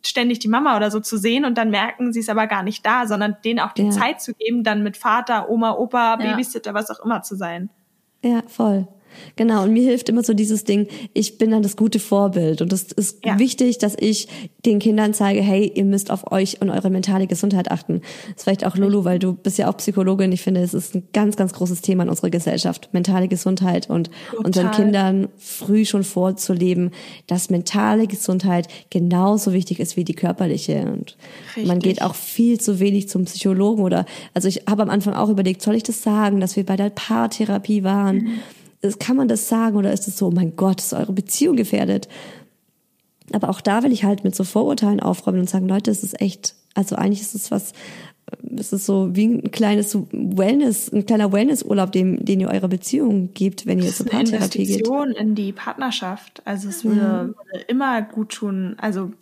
ständig die Mama oder so zu sehen und dann merken, sie ist aber gar nicht da, sondern denen auch die Ja. Zeit zu geben, dann mit Vater, Oma, Opa, Ja. Babysitter, was auch immer zu sein. Ja, voll. Genau, und mir hilft immer so dieses Ding, ich bin dann das gute Vorbild. Und es ist Ja. wichtig, dass ich den Kindern zeige, hey, ihr müsst auf euch und eure mentale Gesundheit achten. Das ist vielleicht auch Lulu, weil du bist ja auch Psychologin. Ich finde, es ist ein ganz, ganz großes Thema in unserer Gesellschaft. Mentale Gesundheit und unseren Kindern früh schon vorzuleben, dass mentale Gesundheit genauso wichtig ist wie die körperliche. Und man Richtig. geht auch viel zu wenig zum Psychologen oder, also ich habe am Anfang auch überlegt, soll ich das sagen, dass wir bei der Paartherapie waren? Mhm. Kann man das sagen oder ist es so, oh mein Gott, ist eure Beziehung gefährdet? Aber auch da will ich halt mit so Vorurteilen aufräumen und sagen, Leute, es ist echt, also eigentlich ist es was, es ist so wie ein kleines Wellness, ein kleiner Wellnessurlaub, den, den ihr eurer Beziehung gebt, wenn ihr zur Paartherapie geht. Investition in die Partnerschaft. Also es würde, würde immer gut tun. Also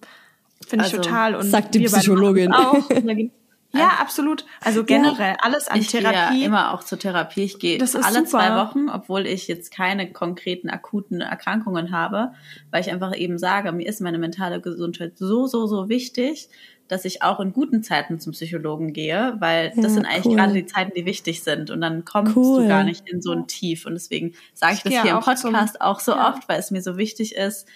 finde ich Also, total. Und sagt die Psychologin. Auch. Ja, absolut. Also generell alles an Ich gehe Therapie. ja immer auch zur Therapie. Ich gehe alle super. zwei Wochen, obwohl ich jetzt keine konkreten akuten Erkrankungen habe, weil ich einfach eben sage, mir ist meine mentale Gesundheit so, so, so wichtig, dass ich auch in guten Zeiten zum Psychologen gehe, weil Ja, das sind eigentlich cool. gerade die Zeiten, die wichtig sind. Und dann kommst Cool. du gar nicht in so ein Tief. Und deswegen sage ich Ich das hier im Podcast auch so oft, weil es mir so wichtig ist,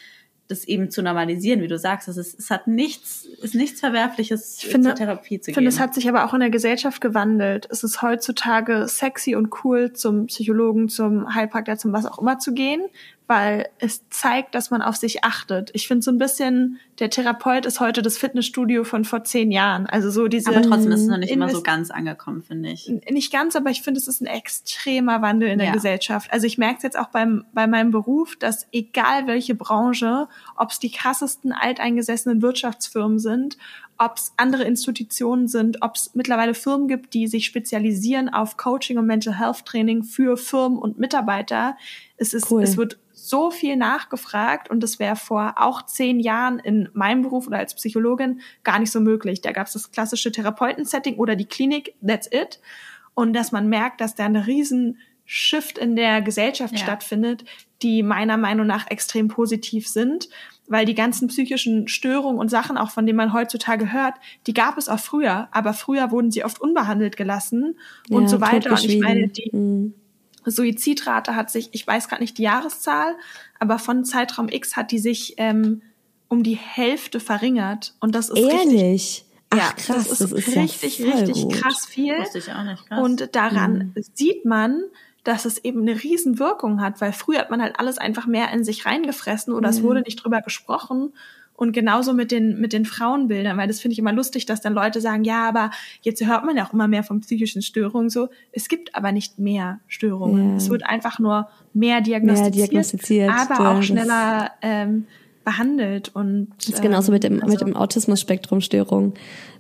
das eben zu normalisieren, wie du sagst. Es, ist, es hat nichts, ist nichts Verwerfliches, Ich finde- zur Therapie zu Ich finde, gehen. es hat sich aber auch in der Gesellschaft gewandelt. Es ist heutzutage sexy und cool, zum Psychologen, zum Heilpraktiker, zum was auch immer zu gehen, weil es zeigt, dass man auf sich achtet. Ich finde so ein bisschen, der Therapeut ist heute das Fitnessstudio von vor zehn Jahren. Also so diese. Aber trotzdem ist es noch nicht immer so ganz angekommen, finde ich. nicht ganz, aber ich finde, es ist ein extremer Wandel in der Ja. Gesellschaft. Also ich merke es jetzt auch beim, bei meinem Beruf, dass egal welche Branche, ob es die krassesten alteingesessenen Wirtschaftsfirmen sind, ob es andere Institutionen sind, ob es mittlerweile Firmen gibt, die sich spezialisieren auf Coaching und Mental Health Training für Firmen und Mitarbeiter. Es ist, Cool. es wird so viel nachgefragt und das wäre vor auch zehn Jahren in meinem Beruf oder als Psychologin gar nicht so möglich. Da gab es das klassische Therapeutensetting oder die Klinik, that's it. Und dass man merkt, dass da eine riesen Shift in der Gesellschaft Ja. stattfindet, die meiner Meinung nach extrem positiv sind, weil die ganzen psychischen Störungen und Sachen, auch von denen man heutzutage hört, die gab es auch früher, aber früher wurden sie oft unbehandelt gelassen und Ja, so weiter. Und ich meine, die, Mhm. Suizidrate hat sich, ich weiß gerade nicht die Jahreszahl, aber von Zeitraum X hat die sich ähm, um die Hälfte verringert. Und das ist richtig, Ehrlich? Ach ja, krass, das ist, ja richtig, voll richtig gut. krass viel. Wusste ich auch nicht. Krass. Und daran Mhm. sieht man, dass es eben eine Riesenwirkung hat, weil früher hat man halt alles einfach mehr in sich reingefressen oder es wurde nicht drüber gesprochen. Und genauso mit den, mit den Frauenbildern, weil das finde ich immer lustig, dass dann Leute sagen, ja, aber jetzt hört man ja auch immer mehr von psychischen Störungen so. Es gibt aber nicht mehr Störungen. Ja. Es wird einfach nur mehr diagnostiziert, diagnostiziert, aber ja, auch schneller ähm, behandelt. Und Das ist genauso mit dem, ähm, mit also- dem Autismus-Spektrum-Störung.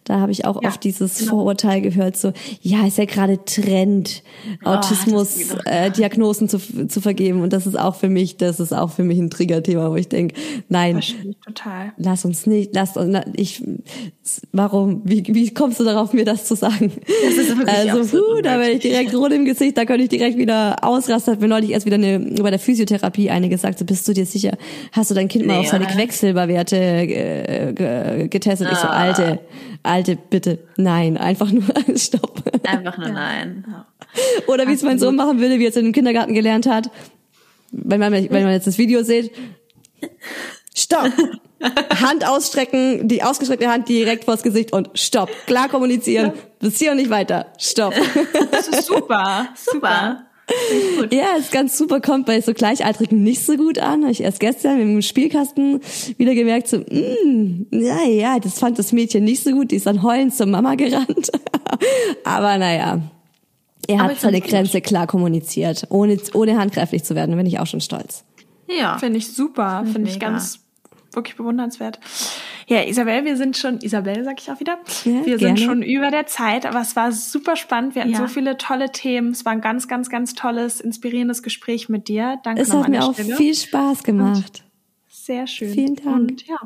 Da habe ich auch Ja, oft dieses genau. Vorurteil gehört, so, ja, ist ja gerade Trend, Autismus, das geht doch äh, zu, zu vergeben. Und das ist auch für mich, das ist auch für mich ein Triggerthema, wo ich denke, nein, total. lass uns nicht, lass uns, ich, warum, wie, wie kommst du darauf, mir das zu sagen? Das ist wirklich also, puh, da werde ich direkt rot im Gesicht, da könnte ich direkt wieder ausrasten. Hat mir neulich erst wieder eine, bei der Physiotherapie eine gesagt, so, bist du dir sicher, hast du dein Kind mal Nee, auf seine oder? Quecksilberwerte äh, ge- getestet? Ich so, Ah. alte, alte, bitte, nein, einfach nur, stopp. Einfach nur nein. Oder wie es mein Sohn machen würde, wie er es in dem Kindergarten gelernt hat. Wenn man, wenn man jetzt das Video sieht. Stopp! Hand ausstrecken, die ausgestreckte Hand direkt vors Gesicht und stopp. Klar kommunizieren. Bis hier und nicht weiter. Stopp. Das ist super. Super. Ja, ist ganz super, kommt bei so Gleichaltrigen nicht so gut an. Habe ich erst gestern mit dem Spielkasten wieder gemerkt, so, mm, ja, ja, das fand das Mädchen nicht so gut. Die ist dann heulend zur Mama gerannt. Aber naja. Er hat seine find's gut. Grenze klar kommuniziert, ohne, ohne handgreiflich zu werden. Da bin ich auch schon stolz. Ja. Finde ich super, finde ich ganz wirklich bewundernswert. Ja, Isabel, wir sind schon, Isabel sag ich auch wieder, Ja, wir gerne. sind schon über der Zeit, aber es war super spannend. Wir hatten Ja. so viele tolle Themen. Es war ein ganz, ganz, ganz tolles, inspirierierendes Gespräch mit dir. Danke Es hat mir auch Stelle. viel Spaß gemacht. Sehr schön. Vielen Dank. Und ja,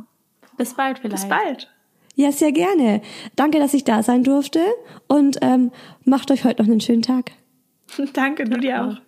Bis bald vielleicht. bis bald. Ja, sehr gerne. Danke, dass ich da sein durfte und ähm, macht euch heute noch einen schönen Tag. Danke, du dir auch.